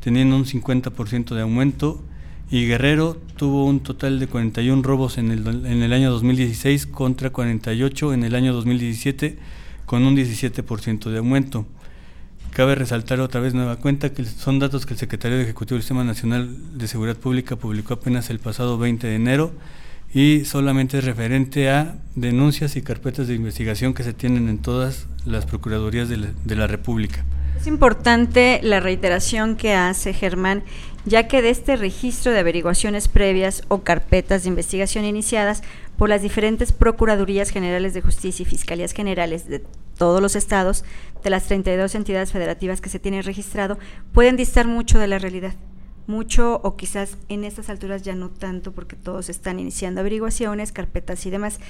S8: teniendo un 50% de aumento y Guerrero tuvo un total de 41 robos en el, en el año 2016 contra 48 en el año 2017 con un 17% de aumento. Cabe resaltar otra vez nueva cuenta que son datos que el Secretario Ejecutivo del Sistema Nacional de Seguridad Pública publicó apenas el pasado 20 de enero y solamente es referente a denuncias y carpetas de investigación que se tienen en todas las Procuradurías de la, de la República.
S3: Es importante la reiteración que hace Germán ya que de este registro de averiguaciones previas o carpetas de investigación iniciadas por las diferentes Procuradurías Generales de Justicia y Fiscalías Generales de todos los estados, de las 32 entidades federativas que se tienen registrado, pueden distar mucho de la realidad mucho o quizás en estas alturas ya no tanto porque todos están iniciando averiguaciones, carpetas y demás.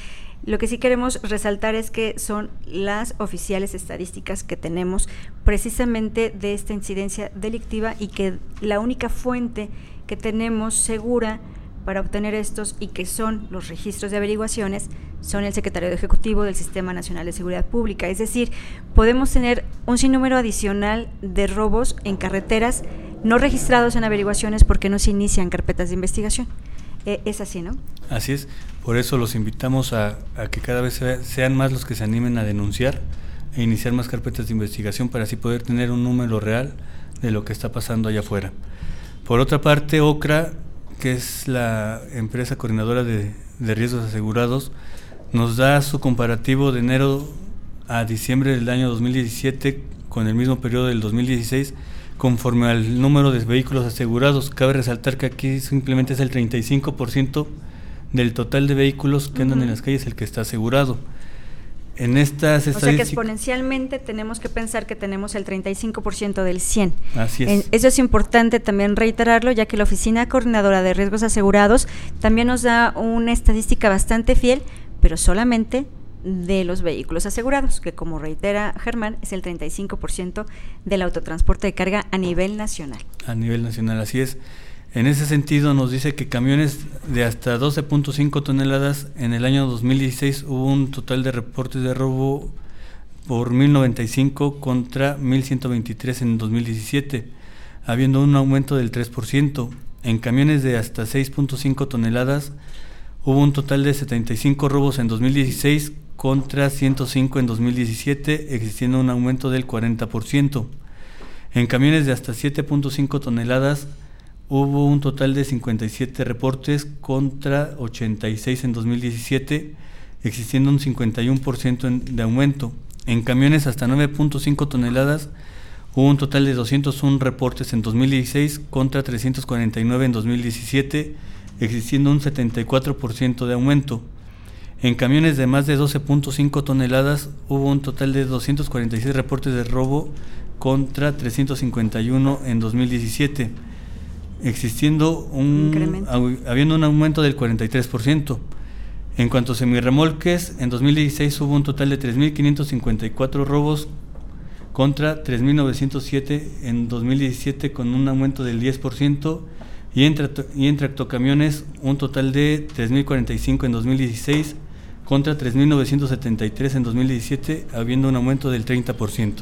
S3: Lo que sí queremos resaltar es que son las oficiales estadísticas que tenemos precisamente de esta incidencia delictiva y que la única fuente que tenemos segura para obtener estos y que son los registros de averiguaciones son el secretario ejecutivo del Sistema Nacional de Seguridad Pública. Es decir, podemos tener un sinnúmero adicional de robos en carreteras no registrados en averiguaciones porque no se inician carpetas de investigación. E, es así, ¿no?
S8: Así es, por eso los invitamos a, que cada vez sean más los que se animen a denunciar e iniciar más carpetas de investigación para así poder tener un número real de lo que está pasando allá afuera. Por otra parte, OCRA, que es la empresa coordinadora de, de riesgos asegurados, nos da su comparativo de enero a diciembre del año 2017 con el mismo periodo del 2016 conforme al número de vehículos asegurados. Cabe resaltar que aquí simplemente es el 35% del total de vehículos que andan en las calles el que está asegurado. En estas
S3: estadísticas... O sea que exponencialmente tenemos que pensar que tenemos el 35% del 100.
S8: Así es.
S3: eso es importante también reiterarlo, ya que la Oficina Coordinadora de Riesgos Asegurados también nos da una estadística bastante fiel, pero solamente de los vehículos asegurados, que como reitera Germán, es el 35% del autotransporte de carga a nivel nacional.
S8: A nivel nacional, así es. En ese sentido nos dice que camiones de hasta 12.5 toneladas en el año 2016 hubo un total de reportes de robo por 1095 contra 1123 en 2017, habiendo un aumento del 3%. En camiones de hasta 6.5 toneladas hubo un total de 75 robos en 2016 contra 105 en 2017, existiendo un aumento del 40%. En camiones de hasta 7.5 toneladas hubo un total de 57 reportes contra 86 en 2017, existiendo un 51% de aumento. En camiones hasta 9.5 toneladas hubo un total de 201 reportes en 2016 contra 349 en 2017, existiendo un 74% de aumento. En camiones de más de 12.5 toneladas hubo un total de 246 reportes de robo contra 351 en 2017, existiendo un habiendo un aumento del 43%. En cuanto a semirremolques, en 2016 hubo un total de 3.554 robos contra 3.907 en 2017 con un aumento del 10% y entre, y entre tractocamiones un total de 3.045 en 2016 contra 3.973 en 2017, habiendo un aumento del 30%.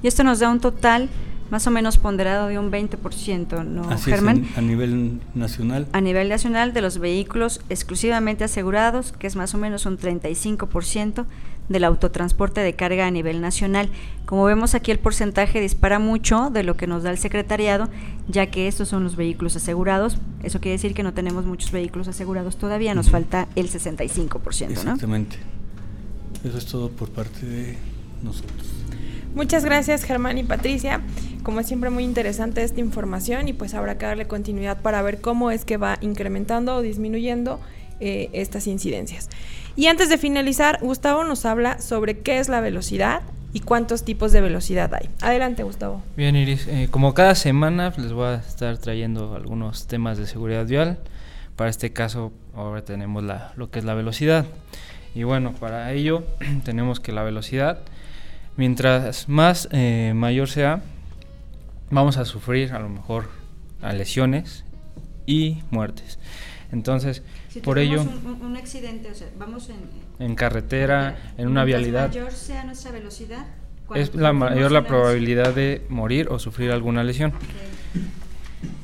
S3: Y esto nos da un total más o menos ponderado de un 20%, ¿no,
S8: Así Germán? a nivel nacional.
S3: A nivel nacional de los vehículos exclusivamente asegurados, que es más o menos un 35% del autotransporte de carga a nivel nacional. Como vemos aquí el porcentaje dispara mucho de lo que nos da el secretariado, ya que estos son los vehículos asegurados. Eso quiere decir que no tenemos muchos vehículos asegurados todavía, nos falta el 65%,
S8: Exactamente. Eso es todo por parte de nosotros.
S1: Muchas gracias Germán y Patricia. Como siempre muy interesante esta información y pues habrá que darle continuidad para ver cómo es que va incrementando o disminuyendo eh, estas incidencias. Y antes de finalizar, Gustavo nos habla sobre qué es la velocidad y cuántos tipos de velocidad hay. Adelante, Gustavo.
S9: Bien, Iris. Eh, como cada semana les voy a estar trayendo algunos temas de seguridad vial. Para este caso, ahora tenemos la, lo que es la velocidad. Y bueno, para ello tenemos que la velocidad, mientras más eh, mayor sea, vamos a sufrir a lo mejor a lesiones y muertes. Entonces, por ello...
S3: Un, accidente, o sea, vamos
S9: en, en carretera, en una vialidad...
S3: mayor sea nuestra velocidad?
S9: Es la mayor la probabilidad de morir o sufrir alguna lesión.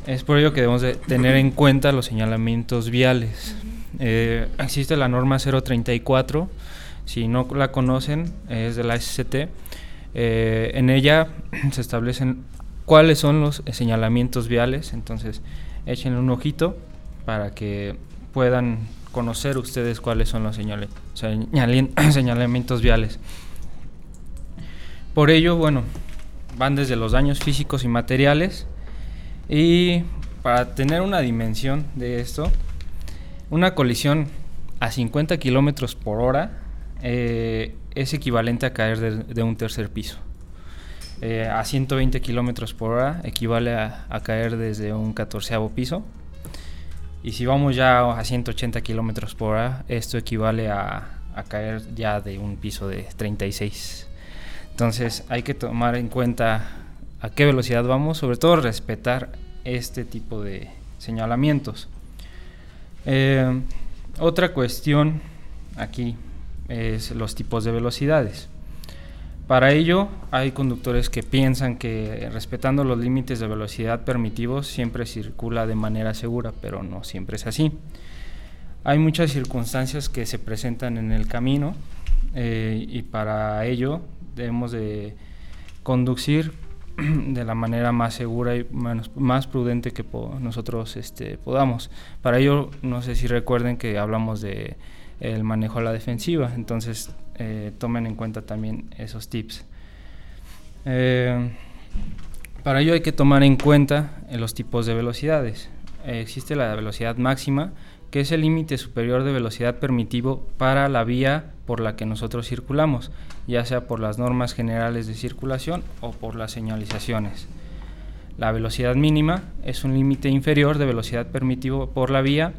S9: Es por ello que debemos de tener en cuenta los señalamientos viales. Eh, existe la norma 034, si no la conocen, es de la SCT. Eh, en ella se establecen cuáles son los señalamientos viales, entonces échenle un ojito para que puedan conocer ustedes cuáles son los señalamientos viales. Por ello, bueno, van desde los daños físicos y materiales y para tener una dimensión de esto, una colisión a 50 kilómetros por hora eh, es equivalente a caer de, un tercer piso. Eh, a 120 kilómetros por hora equivale a, caer desde un catorceavo piso y si vamos ya a 180 kilómetros por hora, esto equivale a, caer ya de un piso de 36. Entonces hay que tomar en cuenta a qué velocidad vamos, sobre todo respetar este tipo de señalamientos. Eh, otra cuestión aquí es los tipos de velocidades. Para ello, hay conductores que piensan que respetando los límites de velocidad permitidos siempre circula de manera segura, pero no siempre es así. Hay muchas circunstancias que se presentan en el camino eh, y para ello debemos de conducir de la manera más segura y más, prudente que nosotros este, podamos. Para ello, no sé si recuerden que hablamos de el manejo a la defensiva, entonces eh, tomen en cuenta también esos tips. Eh, para ello hay que tomar en cuenta eh, los tipos de velocidades. existe la velocidad máxima, que es el límite superior de velocidad permitivo para la vía por la que nosotros circulamos, ya sea por las normas generales de circulación o por las señalizaciones. La velocidad mínima es un límite inferior de velocidad permitivo por la vía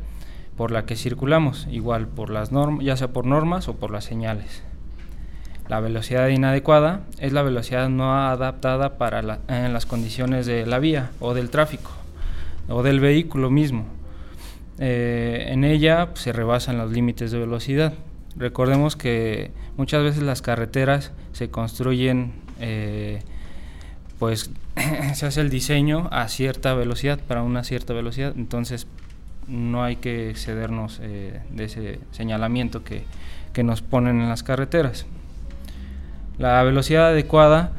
S9: por la que circulamos, igual por las normas, ya sea por normas o por las señales. La velocidad inadecuada es la velocidad no adaptada para en las condiciones de la vía o del tráfico o del vehículo mismo. Eh, en ella se rebasan los límites de velocidad. Recordemos que muchas veces las carreteras se construyen, eh, pues se hace el diseño a cierta velocidad, para una cierta velocidad, entonces no hay que excedernos eh, de ese señalamiento que, nos ponen en las carreteras. La velocidad adecuada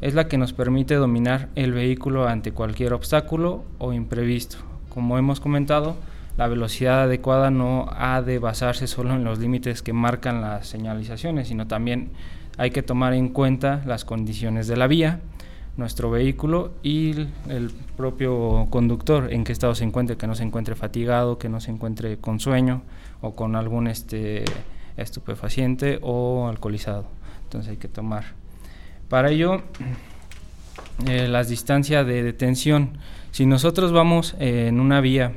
S9: es la que nos permite dominar el vehículo ante cualquier obstáculo o imprevisto, como hemos comentado, la velocidad adecuada no ha de basarse solo en los límites que marcan las señalizaciones, sino también hay que tomar en cuenta las condiciones de la vía, nuestro vehículo y el propio conductor, en qué estado se encuentre, que no se encuentre fatigado, que no se encuentre con sueño o con algún este, estupefaciente o alcoholizado. Entonces hay que tomar. Para ello, eh, las distancias de detención. Si nosotros vamos en una vía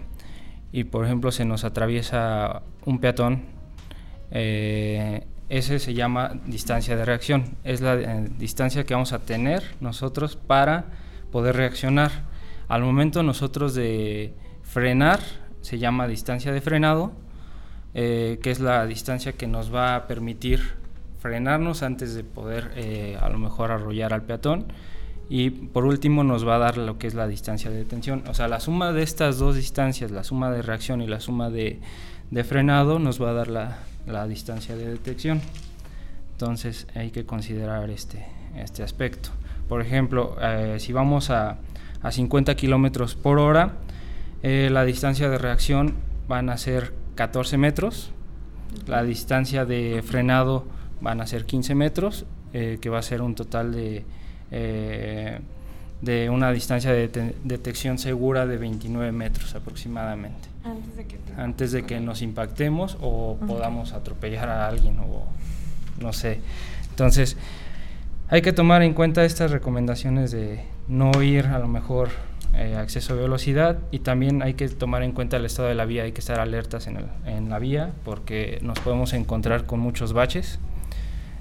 S9: y por ejemplo se nos atraviesa un peatón, eh, ese se llama distancia de reacción. Es la eh, distancia que vamos a tener nosotros para poder reaccionar. Al momento nosotros de frenar, se llama distancia de frenado, eh, que es la distancia que nos va a permitir frenarnos antes de poder eh, a lo mejor arrollar al peatón. Y por último nos va a dar lo que es la distancia de detención. O sea, la suma de estas dos distancias, la suma de reacción y la suma de, frenado, nos va a dar la, la distancia de detección. Entonces hay que considerar este, este aspecto. Por ejemplo, eh, si vamos a, a 50 kilómetros por hora, eh, la distancia de reacción van a ser 14 metros, la distancia de frenado van a ser 15 metros, eh, que va a ser un total de, de una distancia de detección segura de 29 metros aproximadamente. Antes de que, nos impactemos o podamos atropellar a alguien o no sé. Entonces, hay que tomar en cuenta estas recomendaciones de no ir a lo mejor eh, a exceso de velocidad y también hay que tomar en cuenta el estado de la vía, hay que estar alertas en, el, en la vía porque nos podemos encontrar con muchos baches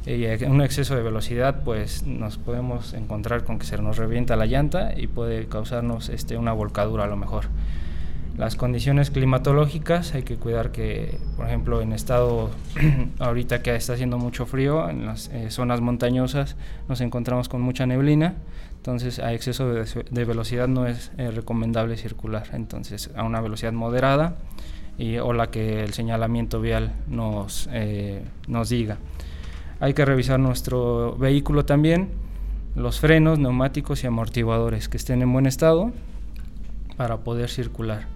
S9: y un exceso de velocidad pues nos podemos encontrar con que se nos revienta la llanta y puede causarnos este, una volcadura a lo mejor. Las condiciones climatológicas, hay que cuidar que, por ejemplo, en estado, ahorita que está haciendo mucho frío, en las eh, zonas montañosas nos encontramos con mucha neblina, entonces a exceso de, velocidad no es eh, recomendable circular, entonces a una velocidad moderada y, o la que el señalamiento vial nos, eh, nos diga. Hay que revisar nuestro vehículo también, los frenos, neumáticos y amortiguadores que estén en buen estado para poder circular.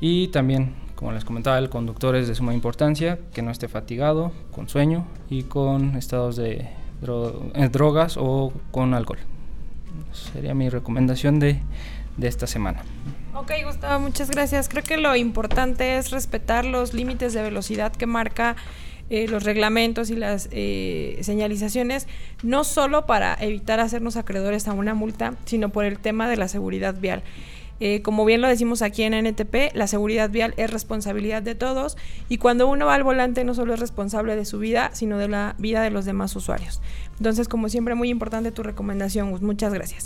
S9: Y también, como les comentaba, el conductor es de suma importancia, que no esté fatigado, con sueño y con estados de eh, drogas o con alcohol. Sería mi recomendación de, de esta semana.
S1: Ok, Gustavo, muchas gracias. Creo que lo importante es respetar los límites de velocidad que marca eh, los reglamentos y las eh, señalizaciones, no solo para evitar hacernos acreedores a una multa, sino por el tema de la seguridad vial. Eh, como bien lo decimos aquí en NTP, la seguridad vial es responsabilidad de todos y cuando uno va al volante no solo es responsable de su vida, sino de la vida de los demás usuarios. Entonces, como siempre, muy importante tu recomendación, Gus. Muchas gracias.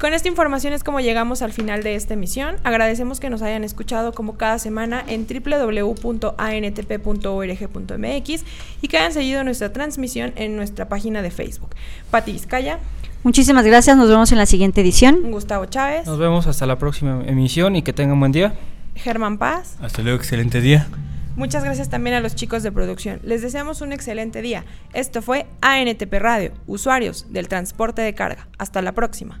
S1: Con esta información es como llegamos al final de esta emisión. Agradecemos que nos hayan escuchado como cada semana en www.antp.org.mx y que hayan seguido nuestra transmisión en nuestra página de Facebook. Pati Vizcaya.
S3: Muchísimas gracias, nos vemos en la siguiente edición.
S1: Gustavo Chávez.
S9: Nos vemos hasta la próxima emisión y que tengan buen día.
S1: Germán Paz.
S8: Hasta luego, excelente día.
S1: Muchas gracias también a los chicos de producción. Les deseamos un excelente día. Esto fue ANTP Radio, usuarios del transporte de carga. Hasta la próxima.